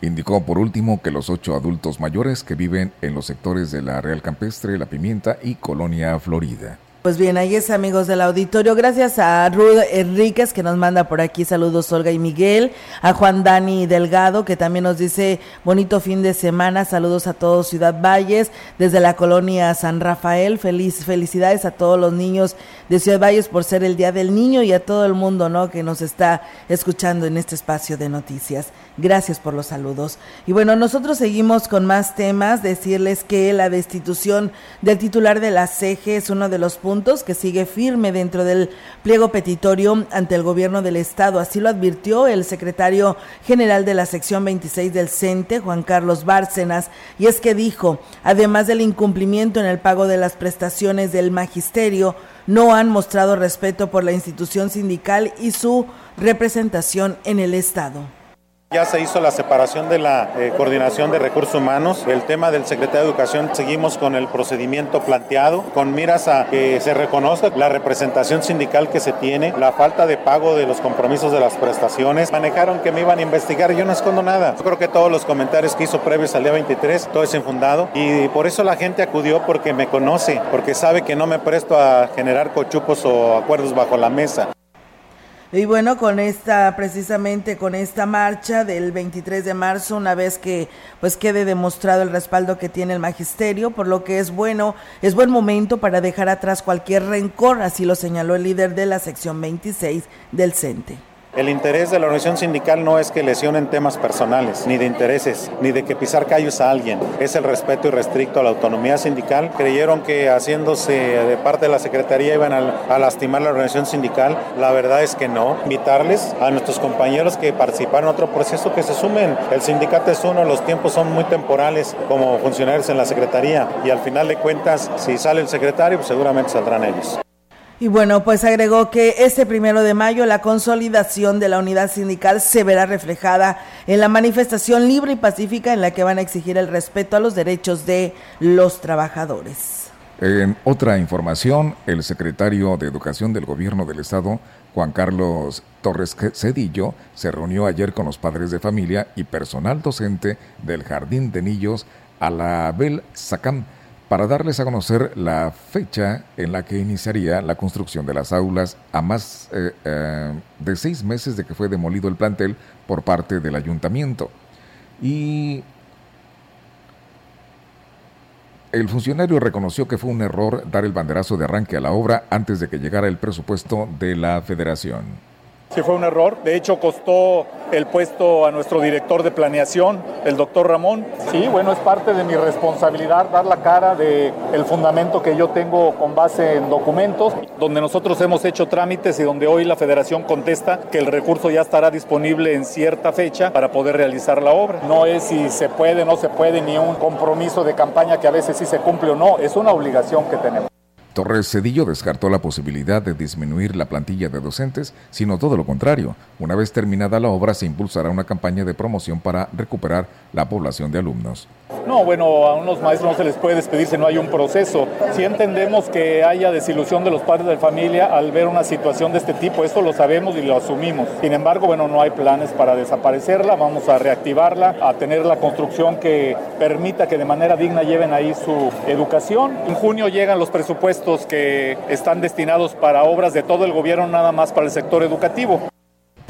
Indicó por último que los ocho adultos mayores que viven en los sectores de la Real Campestre, La Pimienta y Colonia Florida
Pues bien, ahí es amigos del auditorio. Gracias a Ruth Enríquez que nos manda por aquí saludos Olga y Miguel, a Juan Dani Delgado que también nos dice bonito fin de semana, saludos a todos Ciudad Valles, desde la colonia San Rafael, feliz felicidades a todos los niños de Ciudad Valles por ser el Día del Niño y a todo el mundo, ¿no? que nos está escuchando en este espacio de noticias. Gracias por los saludos. Y bueno, nosotros seguimos con más temas, decirles que la destitución del titular de la CEGE es uno de los puntos que sigue firme dentro del pliego petitorio ante el gobierno del estado. Así lo advirtió el secretario general de la sección 26 del CENTE, Juan Carlos Bárcenas, y es que dijo, además del incumplimiento en el pago de las prestaciones del magisterio, no han mostrado respeto por la institución sindical y su representación en el estado.
Ya se hizo la separación de la eh, coordinación de recursos humanos. El tema del secretario de Educación seguimos con el procedimiento planteado, con miras a que se reconozca la representación sindical que se tiene, la falta de pago de los compromisos de las prestaciones. Manejaron que me iban a investigar, yo no escondo nada. Yo creo que todos los comentarios que hizo previos al día 23, todo es infundado y por eso la gente acudió porque me conoce, porque sabe que no me presto a generar cochupos o acuerdos bajo la mesa.
Y bueno, con esta, precisamente con esta marcha del 23 de marzo, una vez que pues quede demostrado el respaldo que tiene el magisterio, por lo que es bueno, es buen momento para dejar atrás cualquier rencor, así lo señaló el líder de la sección 26 del CENTE.
El interés de la organización sindical no es que lesionen temas personales, ni de intereses, ni de que pisar callos a alguien. Es el respeto irrestricto a la autonomía sindical. Creyeron que haciéndose de parte de la Secretaría iban a, lastimar la organización sindical. La verdad es que no. Invitarles a nuestros compañeros que participaron en otro proceso que se sumen. El sindicato es uno, los tiempos son muy temporales como funcionarios en la Secretaría y al final de cuentas, si sale el secretario, pues seguramente saldrán ellos.
Y bueno, pues agregó que este primero de mayo la consolidación de la unidad sindical se verá reflejada en la manifestación libre y pacífica en la que van a exigir el respeto a los derechos de los trabajadores.
En otra información, el secretario de Educación del Gobierno del Estado, Juan Carlos Torres Cedillo, se reunió ayer con los padres de familia y personal docente del Jardín de Niños a la Bel Sacam para darles a conocer la fecha en la que iniciaría la construcción de las aulas a más eh, eh, de seis meses de que fue demolido el plantel por parte del ayuntamiento. Y el funcionario reconoció que fue un error dar el banderazo de arranque a la obra antes de que llegara el presupuesto de la federación.
Sí fue un error. De hecho, costó el puesto a nuestro director de planeación, el doctor Ramón. Sí, bueno, es parte de mi responsabilidad dar la cara del el fundamento que yo tengo con base en documentos, donde nosotros hemos hecho trámites y donde hoy la federación contesta que el recurso ya estará disponible en cierta fecha para poder realizar la obra. No es si se puede, no se puede, ni un compromiso de campaña que a veces sí se cumple o no, es una obligación que tenemos.
Torres Cedillo descartó la posibilidad de disminuir la plantilla de docentes, sino todo lo contrario. Una vez terminada la obra se impulsará una campaña de promoción para recuperar la población de alumnos.
No, bueno, a unos maestros no se les puede despedir si no hay un proceso. Si entendemos que haya desilusión de los padres de familia al ver una situación de este tipo, eso lo sabemos y lo asumimos. Sin embargo, bueno, no hay planes para desaparecerla, vamos a reactivarla, a tener la construcción que permita que de manera digna lleven ahí su educación. En junio llegan los presupuestos que están destinados para obras de todo el gobierno, nada más para el sector educativo.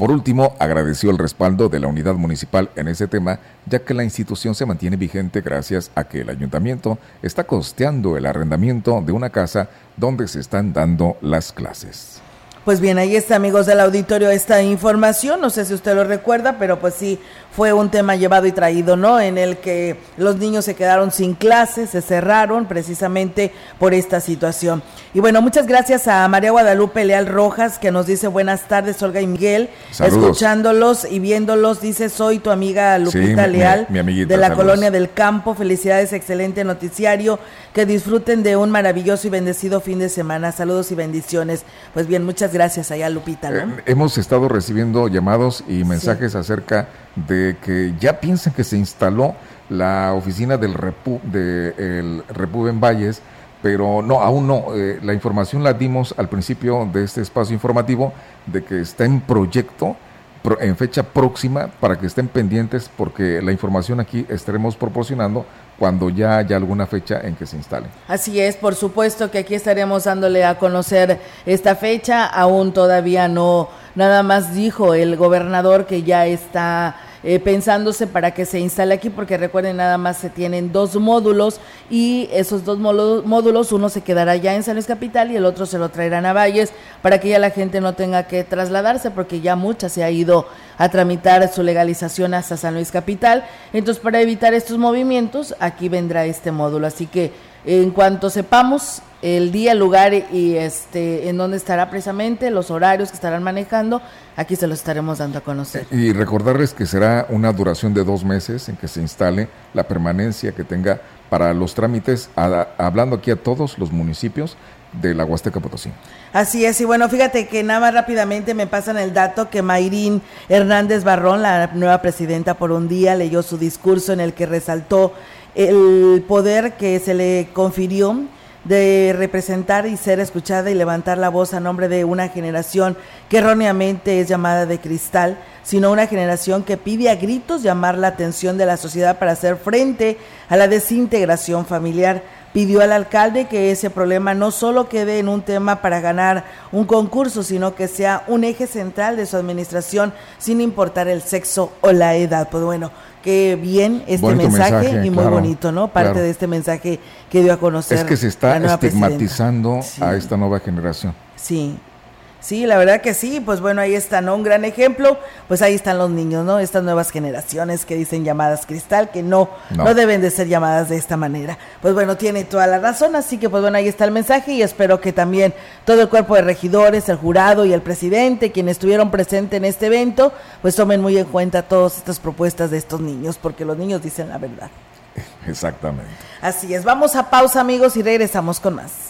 Por último, agradeció el respaldo de la unidad municipal en ese tema, ya que la institución se mantiene vigente gracias a que el ayuntamiento está costeando el arrendamiento de una casa donde se están dando las clases.
Pues bien, ahí está, amigos del auditorio, esta información. No sé si usted lo recuerda, pero pues sí, fue un tema llevado y traído, ¿no? En el que los niños se quedaron sin clases, se cerraron precisamente por esta situación. Y bueno, muchas gracias a María Guadalupe Leal Rojas, que nos dice buenas tardes, Olga y Miguel. Escuchándolos y viéndolos, dice, soy tu amiga Lupita Leal, de la Colonia del Campo. Felicidades, excelente noticiario. Que disfruten de un maravilloso y bendecido fin de semana. Saludos y bendiciones. Pues bien, muchas gracias allá, Lupita. ¿no?
Eh, hemos estado recibiendo llamados y mensajes acerca de que ya piensan que se instaló la oficina del Repu, de el en Valles, pero no, aún no. Eh, la información la dimos al principio de este espacio informativo de que está en proyecto en fecha próxima para que estén pendientes porque la información aquí estaremos proporcionando
cuando ya haya alguna fecha en que se instale.
Así es, por supuesto que aquí estaremos dándole a conocer esta fecha, aún todavía no, nada más dijo el gobernador que ya está eh, pensándose para que se instale aquí, porque recuerden, nada más se tienen dos módulos y esos dos módulos, uno se quedará ya en San Luis Capital y el otro se lo traerán a Valles para que ya la gente no tenga que trasladarse, porque ya mucha se ha ido a tramitar su legalización hasta San Luis Capital. Entonces, para evitar estos movimientos, aquí vendrá este módulo. Así que en cuanto sepamos el día, el lugar y este en dónde estará precisamente, los horarios que estarán manejando, aquí se los estaremos dando a conocer.
Y recordarles que será una duración de dos meses en que se instale la permanencia que tenga para los trámites, hablando aquí a todos los municipios de la Huasteca Potosí.
Así es, y bueno, fíjate que nada más rápidamente me pasan el dato que Mayrín Hernández Barrón, la nueva presidenta por un día, leyó su discurso en el que resaltó el poder que se le confirió de representar y ser escuchada y levantar la voz a nombre de una generación que erróneamente es llamada de cristal, sino una generación que pide a gritos llamar la atención de la sociedad para hacer frente a la desintegración familiar. Pidió al alcalde que ese problema no solo quede en un tema para ganar un concurso, sino que sea un eje central de su administración sin importar el sexo o la edad. Pues bueno, qué bien este mensaje, y muy bonito, ¿no? Parte de este mensaje que dio a conocer.
Es que se está estigmatizando a esta nueva generación.
Sí, Sí, la verdad que sí, pues bueno, ahí está, ¿no? Un gran ejemplo, pues ahí están los niños, ¿no? Estas nuevas generaciones que dicen llamadas cristal, que no, no, deben de ser llamadas de esta manera. Pues bueno, tiene toda la razón, así que pues bueno, ahí está el mensaje y espero que también todo el cuerpo de regidores, el jurado y el presidente, quienes estuvieron presentes en este evento, pues tomen muy en cuenta todas estas propuestas de estos niños, porque los niños dicen la verdad.
Exactamente.
Así es, vamos a pausa amigos y regresamos con más.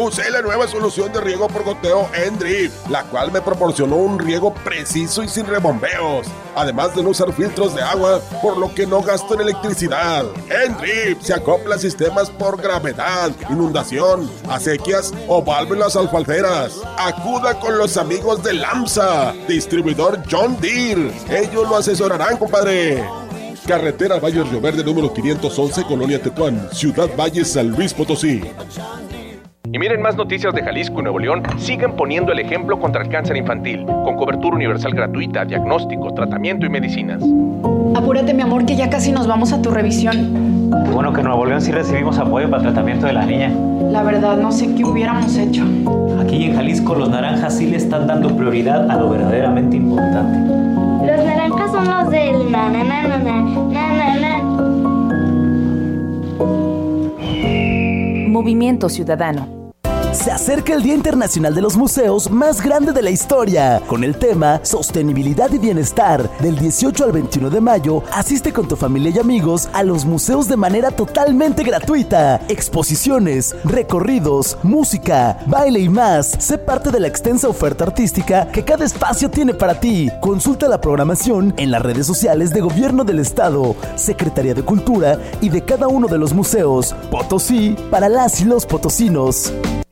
Usé la nueva solución de riego por goteo Endrip, la cual me proporcionó un riego preciso y sin rebombeos, además de no usar filtros de agua, por lo que no gasto en electricidad. Endrip se acopla a sistemas por gravedad, inundación, acequias o válvulas alfalferas. Acuda con los amigos de LAMSA, distribuidor John Deere. Ellos lo asesorarán, compadre. Carretera Valle Río Verde número 511, Colonia Tetuán, Ciudad Valle, San Luis Potosí.
Y miren más noticias de Jalisco y Nuevo León. Siguen poniendo el ejemplo contra el cáncer infantil, con cobertura universal gratuita, diagnóstico, tratamiento y medicinas.
Apúrate, mi amor, que ya casi nos vamos a tu revisión.
Qué bueno que en Nuevo León sí recibimos apoyo para el tratamiento de la niña.
La verdad, no sé qué hubiéramos hecho.
Aquí en Jalisco, los naranjas sí le están dando prioridad a lo verdaderamente importante.
Los naranjas son los del na na na na na na na.
Movimiento Ciudadano
se acerca el Día Internacional de los Museos más grande de la historia, con el tema Sostenibilidad y Bienestar. Del 18 al 21 de mayo, asiste con tu familia y amigos a los museos de manera totalmente gratuita. Exposiciones, recorridos, música, baile y más. Sé parte de la extensa oferta artística que cada espacio tiene para ti. Consulta la programación en las redes sociales de Gobierno del Estado, Secretaría de Cultura y de cada uno de los museos. Potosí para las y los potosinos.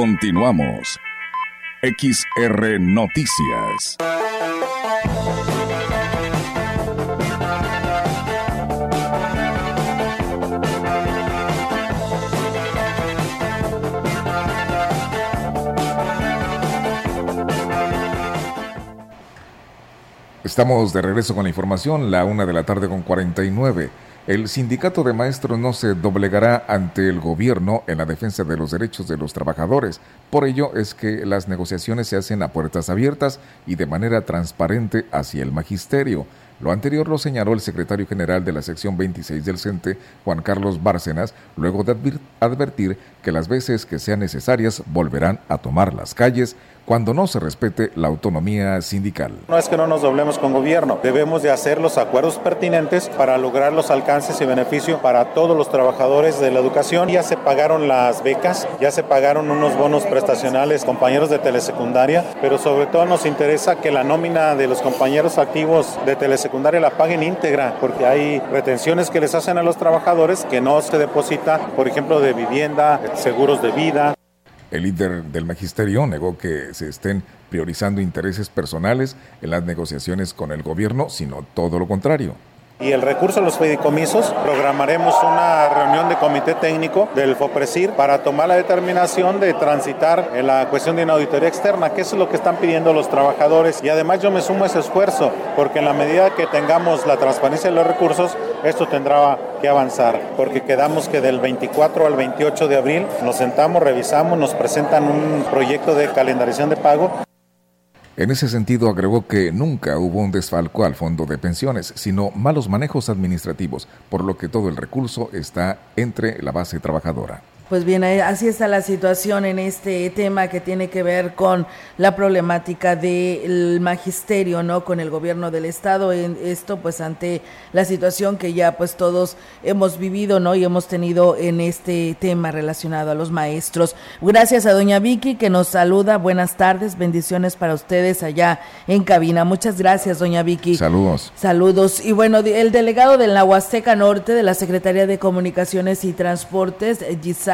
Continuamos. XR Noticias.
Estamos de regreso con la información, la una de la tarde con 49. El sindicato de maestros no se doblegará ante el gobierno en la defensa de los derechos de los trabajadores. Por ello es que las negociaciones se hacen a puertas abiertas y de manera transparente hacia el magisterio. Lo anterior lo señaló el secretario general de la sección 26 del CENTE, Juan Carlos Bárcenas, luego de advertir que las veces que sean necesarias volverán a tomar las calles cuando no se respete la autonomía sindical.
No es que no nos doblemos con gobierno, debemos de hacer los acuerdos pertinentes para lograr los alcances y beneficio para todos los trabajadores de la educación. Ya se pagaron las becas, ya se pagaron unos bonos prestacionales compañeros de telesecundaria, pero sobre todo nos interesa que la nómina de los compañeros activos de telesecundaria la paguen íntegra, porque hay retenciones que les hacen a los trabajadores que no se deposita, por ejemplo, de vivienda, seguros de vida.
El líder del magisterio negó que se estén priorizando intereses personales en las negociaciones con el gobierno, sino todo lo contrario
y el recurso a los fideicomisos, programaremos una reunión de comité técnico del FOPRESIR para tomar la determinación de transitar en la cuestión de una auditoría externa, que es lo que están pidiendo los trabajadores. Y además yo me sumo a ese esfuerzo, porque en la medida que tengamos la transparencia de los recursos, esto tendrá que avanzar, porque quedamos que del 24 al 28 de abril nos sentamos, revisamos, nos presentan un proyecto de calendarización de pago
en ese sentido, agregó que nunca hubo un desfalco al fondo de pensiones, sino malos manejos administrativos, por lo que todo el recurso está entre la base trabajadora.
Pues bien, así está la situación en este tema que tiene que ver con la problemática del magisterio, ¿no? Con el gobierno del estado, en esto pues ante la situación que ya pues todos hemos vivido, ¿no? Y hemos tenido en este tema relacionado a los maestros. Gracias a doña Vicky que nos saluda. Buenas tardes, bendiciones para ustedes allá en cabina. Muchas gracias, doña Vicky.
Saludos.
Saludos. Y bueno, el delegado de la Huasteca Norte de la Secretaría de Comunicaciones y Transportes,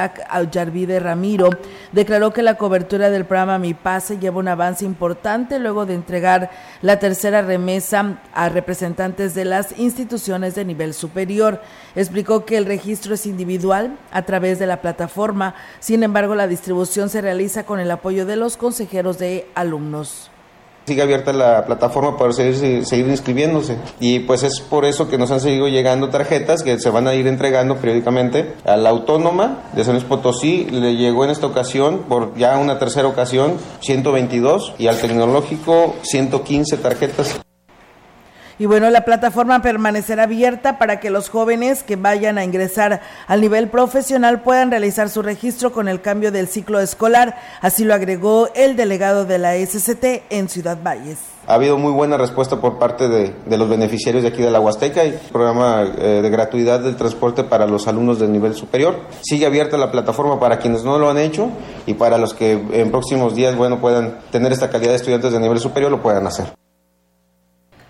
Giselle Aljarvide Ramiro, declaró que la cobertura del programa Mi Pase lleva un avance importante luego de entregar la tercera remesa a representantes de las instituciones de nivel superior. Explicó que el registro es individual a través de la plataforma, sin embargo la distribución se realiza con el apoyo de los consejeros de alumnos
sigue abierta la plataforma para seguir, seguir inscribiéndose. Y pues es por eso que nos han seguido llegando tarjetas que se van a ir entregando periódicamente. A la autónoma de San Luis Potosí le llegó en esta ocasión, por ya una tercera ocasión, 122 y al tecnológico 115 tarjetas.
Y bueno, la plataforma permanecerá abierta para que los jóvenes que vayan a ingresar al nivel profesional puedan realizar su registro con el cambio del ciclo escolar. Así lo agregó el delegado de la SCT en Ciudad Valles.
Ha habido muy buena respuesta por parte de, los beneficiarios de aquí de la Huasteca y programa eh, de gratuidad del transporte para los alumnos del nivel superior. Sigue abierta la plataforma para quienes no lo han hecho y para los que en próximos días bueno, puedan tener esta calidad de estudiantes de nivel superior lo puedan hacer.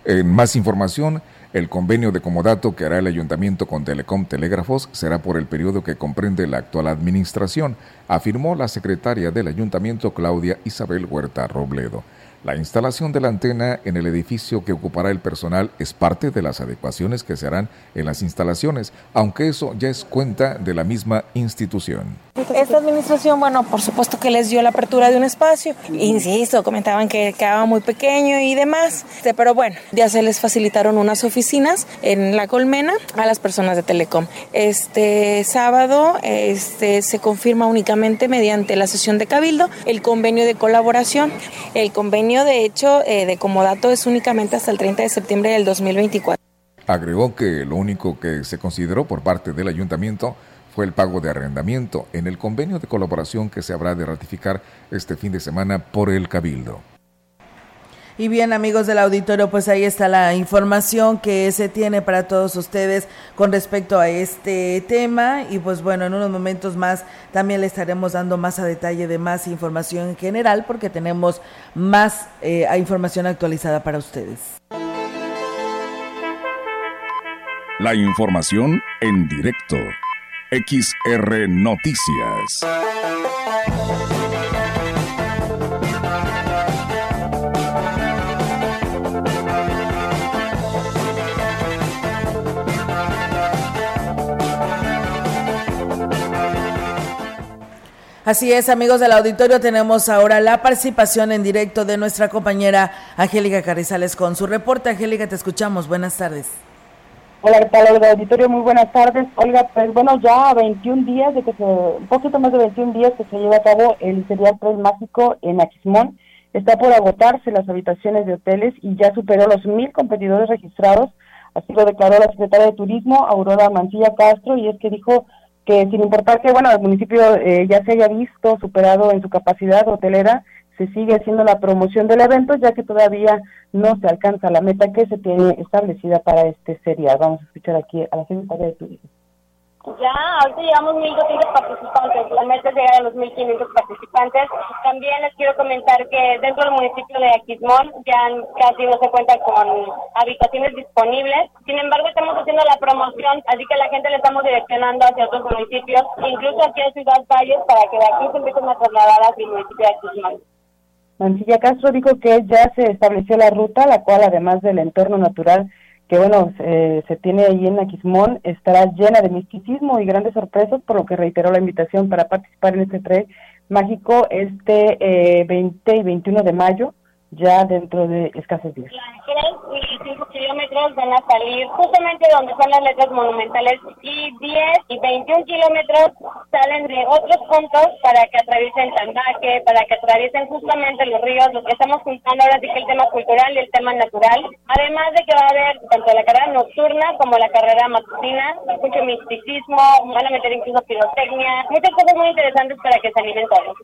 En más información, el convenio de comodato que hará el ayuntamiento con Telecom Telégrafos será por el periodo que comprende la actual administración, afirmó la secretaria del ayuntamiento Claudia Isabel Huerta Robledo. La instalación de la antena en el edificio que ocupará el personal es parte de las adecuaciones que se harán en las instalaciones, aunque eso ya es cuenta de la misma institución.
Esta administración, bueno, por supuesto que les dio la apertura de un espacio. Insisto, comentaban que quedaba muy pequeño y demás. Este, pero bueno, ya se les facilitaron unas oficinas en la colmena a las personas de Telecom. Este sábado este, se confirma únicamente mediante la sesión de Cabildo el convenio de colaboración. El convenio, de hecho, eh, de comodato es únicamente hasta el 30 de septiembre del 2024.
Agregó que lo único que se consideró por parte del ayuntamiento fue el pago de arrendamiento en el convenio de colaboración que se habrá de ratificar este fin de semana por el Cabildo.
Y bien, amigos del auditorio, pues ahí está la información que se tiene para todos ustedes con respecto a este tema. Y pues bueno, en unos momentos más también le estaremos dando más a detalle de más información en general porque tenemos más eh, información actualizada para ustedes.
La información en directo. XR Noticias.
Así es, amigos del auditorio, tenemos ahora la participación en directo de nuestra compañera Angélica Carrizales con su reporte. Angélica, te escuchamos. Buenas tardes.
Hola, ¿qué tal, Olga Auditorio? Muy buenas tardes. Olga, pues bueno, ya 21 días de que se, un poquito más de 21 días que se lleva a cabo el serial Tren Mágico en Aquismón. Está por agotarse las habitaciones de hoteles y ya superó los mil competidores registrados. Así lo declaró la secretaria de Turismo, Aurora Mancilla Castro, y es que dijo que sin importar que, bueno, el municipio eh, ya se haya visto superado en su capacidad hotelera, se sigue haciendo la promoción del evento, ya que todavía no se alcanza la meta que se tiene establecida para este serial. Vamos a escuchar aquí a la secretaria de Turismo.
Ya, ahorita llevamos 1.200 participantes, la meta es llegar a los 1.500 participantes. También les quiero comentar que dentro del municipio de Aquismón ya casi no se cuenta con habitaciones disponibles. Sin embargo, estamos haciendo la promoción, así que la gente le estamos direccionando hacia otros municipios, incluso aquí a Ciudad Valles, para que de aquí se empiecen a trasladar hacia el municipio de Aquismón.
Mancilla Castro dijo que ya se estableció la ruta, la cual además del entorno natural que bueno, se tiene ahí en Aquismón, estará llena de misticismo y grandes sorpresas, por lo que reiteró la invitación para participar en este tren mágico este eh, 20 y 21 de mayo ya dentro de escasos días.
Las 5 kilómetros van a salir justamente donde son las letras monumentales y 10 y 21 kilómetros salen de otros puntos para que atraviesen Tambaque, para que atraviesen justamente los ríos, lo que estamos juntando ahora sí que el tema cultural y el tema natural, además de que va a haber tanto la carrera nocturna como la carrera matutina, mucho misticismo, van a meter incluso pirotecnia, muchas cosas muy interesantes para que se animen todos.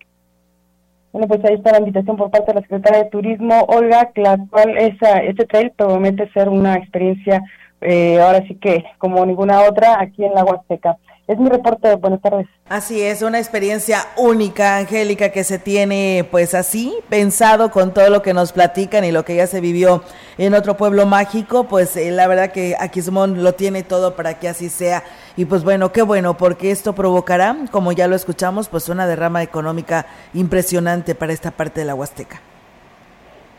Bueno, pues ahí está la invitación por parte de la Secretaria de Turismo, Olga, la cual esa, este trail promete ser una experiencia, eh, ahora sí que como ninguna otra, aquí en la Huasteca. Es mi reporte, buenas tardes.
Así es, una experiencia única, Angélica, que se tiene pues así, pensado con todo lo que nos platican y lo que ya se vivió en otro pueblo mágico, pues eh, la verdad que Aquismón lo tiene todo para que así sea. Y pues bueno, qué bueno, porque esto provocará, como ya lo escuchamos, pues una derrama económica impresionante para esta parte de la Huasteca.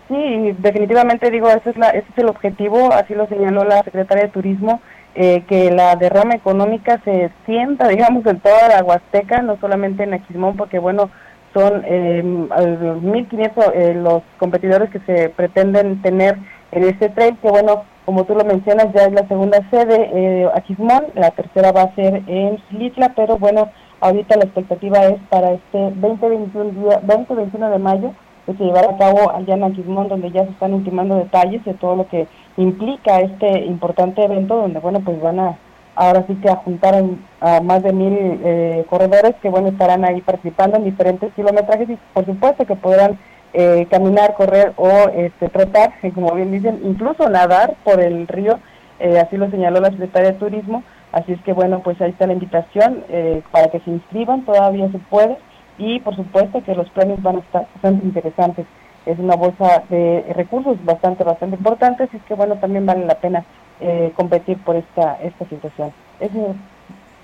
Sí, definitivamente digo, ese es, la, ese es el objetivo, así lo señaló la secretaria de Turismo, eh, que la derrama económica se sienta, digamos, en toda la Huasteca, no solamente en Aquismón, porque bueno, son eh, 1.500 eh, los competidores que se pretenden tener en este tren, que bueno, como tú lo mencionas, ya es la segunda sede, eh, Aquismón, la tercera va a ser en Litla, pero bueno, ahorita la expectativa es para este 20-21 20, de mayo, que se llevará a cabo allá en Aquismón, donde ya se están ultimando detalles de todo lo que implica este importante evento, donde bueno, pues van a ahora sí que a juntar a más de mil eh, corredores que bueno estarán ahí participando en diferentes kilometrajes y por supuesto que podrán eh, caminar, correr o este, trotar, como bien dicen, incluso nadar por el río, eh, así lo señaló la Secretaría de Turismo, así es que bueno, pues ahí está la invitación para que se inscriban, todavía se puede, y por supuesto que los premios van a estar bastante interesantes. Es una bolsa de recursos bastante, bastante importante, así que bueno, también vale la pena eh, competir por esta, esta situación. Es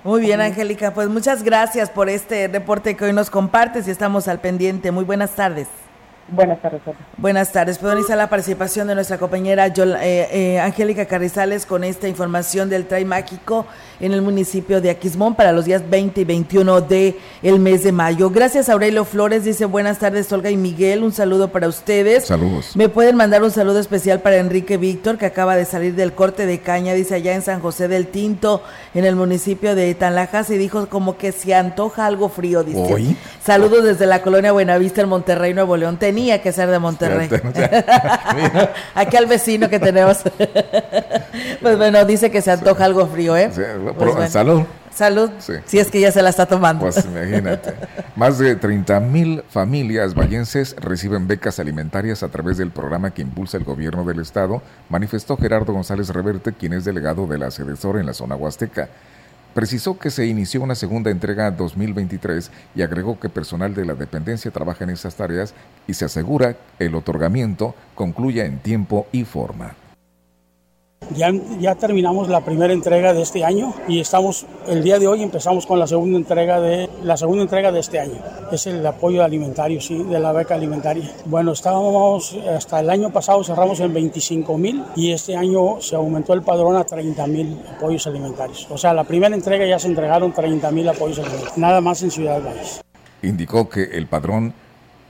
muy bien, Angélica, pues muchas gracias por este reporte que hoy nos compartes y estamos al pendiente. Muy buenas tardes.
Buenas tardes.
Buenas tardes. Puedo iniciar la participación de nuestra compañera eh, eh, Angélica Carrizales con esta información del Tray Mágico en el municipio de Aquismón para los días 20 y 21 de el mes de mayo. Gracias Aurelio Flores, dice buenas tardes Olga y Miguel, un saludo para ustedes.
Saludos.
Me pueden mandar un saludo especial para Enrique Víctor que acaba de salir del corte de caña, dice allá en San José del Tinto, en el municipio de Tanlajas y dijo como que se antoja algo frío, dice. ¿Hoy? Saludos desde la colonia Buenavista en Monterrey, Nuevo León. Tenía que ser de Monterrey. Aquí al vecino que tenemos. pues bueno, dice que se antoja algo frío, ¿eh?
Pues salud.
Salud, si es que ya se la está tomando.
Pues imagínate. Más de 30 mil familias vallenses reciben becas alimentarias a través del programa que impulsa el gobierno del estado, manifestó Gerardo González Reverte, quien es delegado de la Cedesor en la zona huasteca. Precisó que se inició una segunda entrega 2023 y agregó que personal de la dependencia trabaja en esas tareas y se asegura el otorgamiento concluya en tiempo y forma.
Ya, ya terminamos la primera entrega de este año y estamos, el día de hoy empezamos con la segunda entrega de, la segunda entrega de este año. Es el apoyo alimentario, sí, de la beca alimentaria. Bueno, estábamos, hasta el año pasado cerramos en 25 mil y este año se aumentó el padrón a 30 mil apoyos alimentarios. O sea, la primera entrega ya se entregaron 30 mil apoyos alimentarios, nada más en Ciudad Valles.
Indicó que el padrón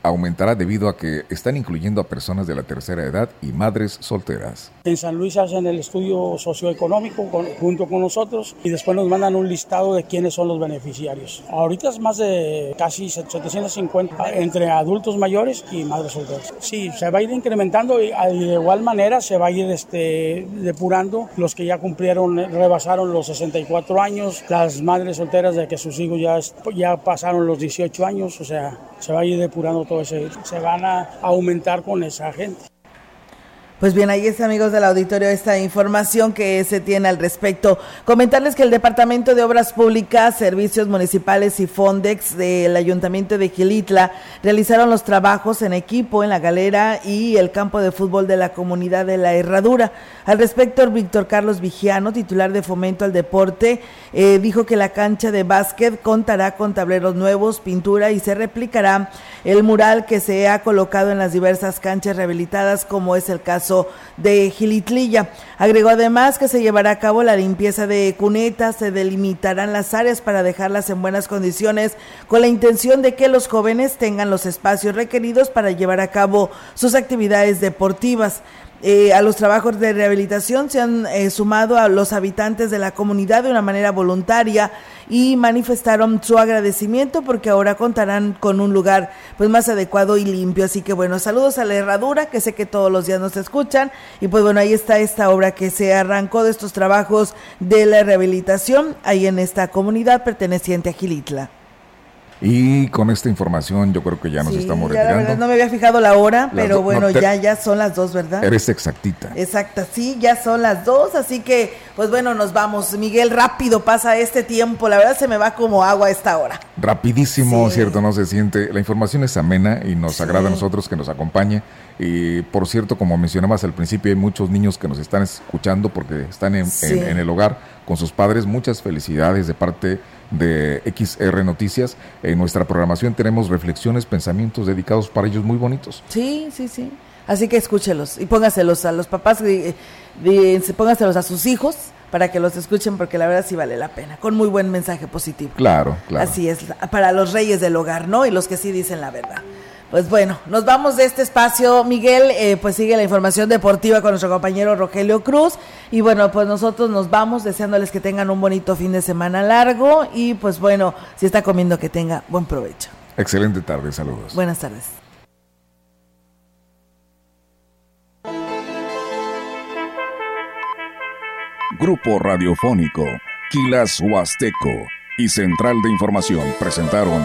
aumentará debido a que están incluyendo a personas de la tercera edad y madres solteras.
En San Luis hacen el estudio socioeconómico junto con nosotros y después nos mandan un listado de quiénes son los beneficiarios. Ahorita es más de casi 750 entre adultos mayores y madres solteras. Sí, se va a ir incrementando y de igual manera se va a ir este, depurando los que ya cumplieron, rebasaron los 64 años, las madres solteras de que sus hijos ya, ya pasaron los 18 años, o sea, se va a ir depurando todo ese, se van a aumentar con esa gente.
Pues bien, ahí está, amigos del auditorio, esta información que se tiene al respecto. Comentarles que el Departamento de Obras Públicas, Servicios Municipales y Fondex del Ayuntamiento de Gilitla realizaron los trabajos en equipo en la galera y el campo de fútbol de la comunidad de la Herradura. Al respecto, Víctor Carlos Vigiano, titular de Fomento al Deporte, eh, dijo que la cancha de básquet contará con tableros nuevos, pintura y se replicará el mural que se ha colocado en las diversas canchas rehabilitadas, como es el caso de Gilitlilla. Agregó además que se llevará a cabo la limpieza de cunetas, se delimitarán las áreas para dejarlas en buenas condiciones con la intención de que los jóvenes tengan los espacios requeridos para llevar a cabo sus actividades deportivas. Eh, a los trabajos de rehabilitación se han eh, sumado a los habitantes de la comunidad de una manera voluntaria y manifestaron su agradecimiento porque ahora contarán con un lugar pues más adecuado y limpio. Así que bueno, saludos a la herradura que sé que todos los días nos escuchan y pues bueno, ahí está esta obra que se arrancó de estos trabajos de la rehabilitación ahí en esta comunidad perteneciente a Gilitla.
Y con esta información yo creo que ya nos estamos ya retirando.
no me había fijado la hora, pero bueno, ya, ya son las dos, ¿verdad?
Eres exactita.
Exacta, sí, ya son las dos, así que, pues bueno, nos vamos. Miguel, rápido pasa este tiempo, la verdad se me va como agua a esta hora.
Rapidísimo, ¿cierto? No se siente. La información es amena y nos agrada a nosotros que nos acompañe. Y por cierto, como mencionabas al principio, hay muchos niños que nos están escuchando porque están en, en el hogar con sus padres. Muchas felicidades de parte de XR Noticias. En nuestra programación tenemos reflexiones, pensamientos dedicados para ellos muy bonitos.
Sí, sí, sí. Así que escúchelos y póngaselos a los papás, y, póngaselos a sus hijos para que los escuchen porque la verdad sí vale la pena, con muy buen mensaje positivo.
Claro, claro.
Así es, para los reyes del hogar, ¿no? Y los que sí dicen la verdad. Pues bueno, nos vamos de este espacio. Miguel, eh, pues sigue la información deportiva con nuestro compañero Rogelio Cruz. Y bueno, pues nosotros nos vamos deseándoles que tengan un bonito fin de semana largo. Y pues bueno, si está comiendo, que tenga buen provecho.
Excelente tarde, saludos.
Buenas tardes.
Grupo Radiofónico, Quilas Huasteco y Central de Información presentaron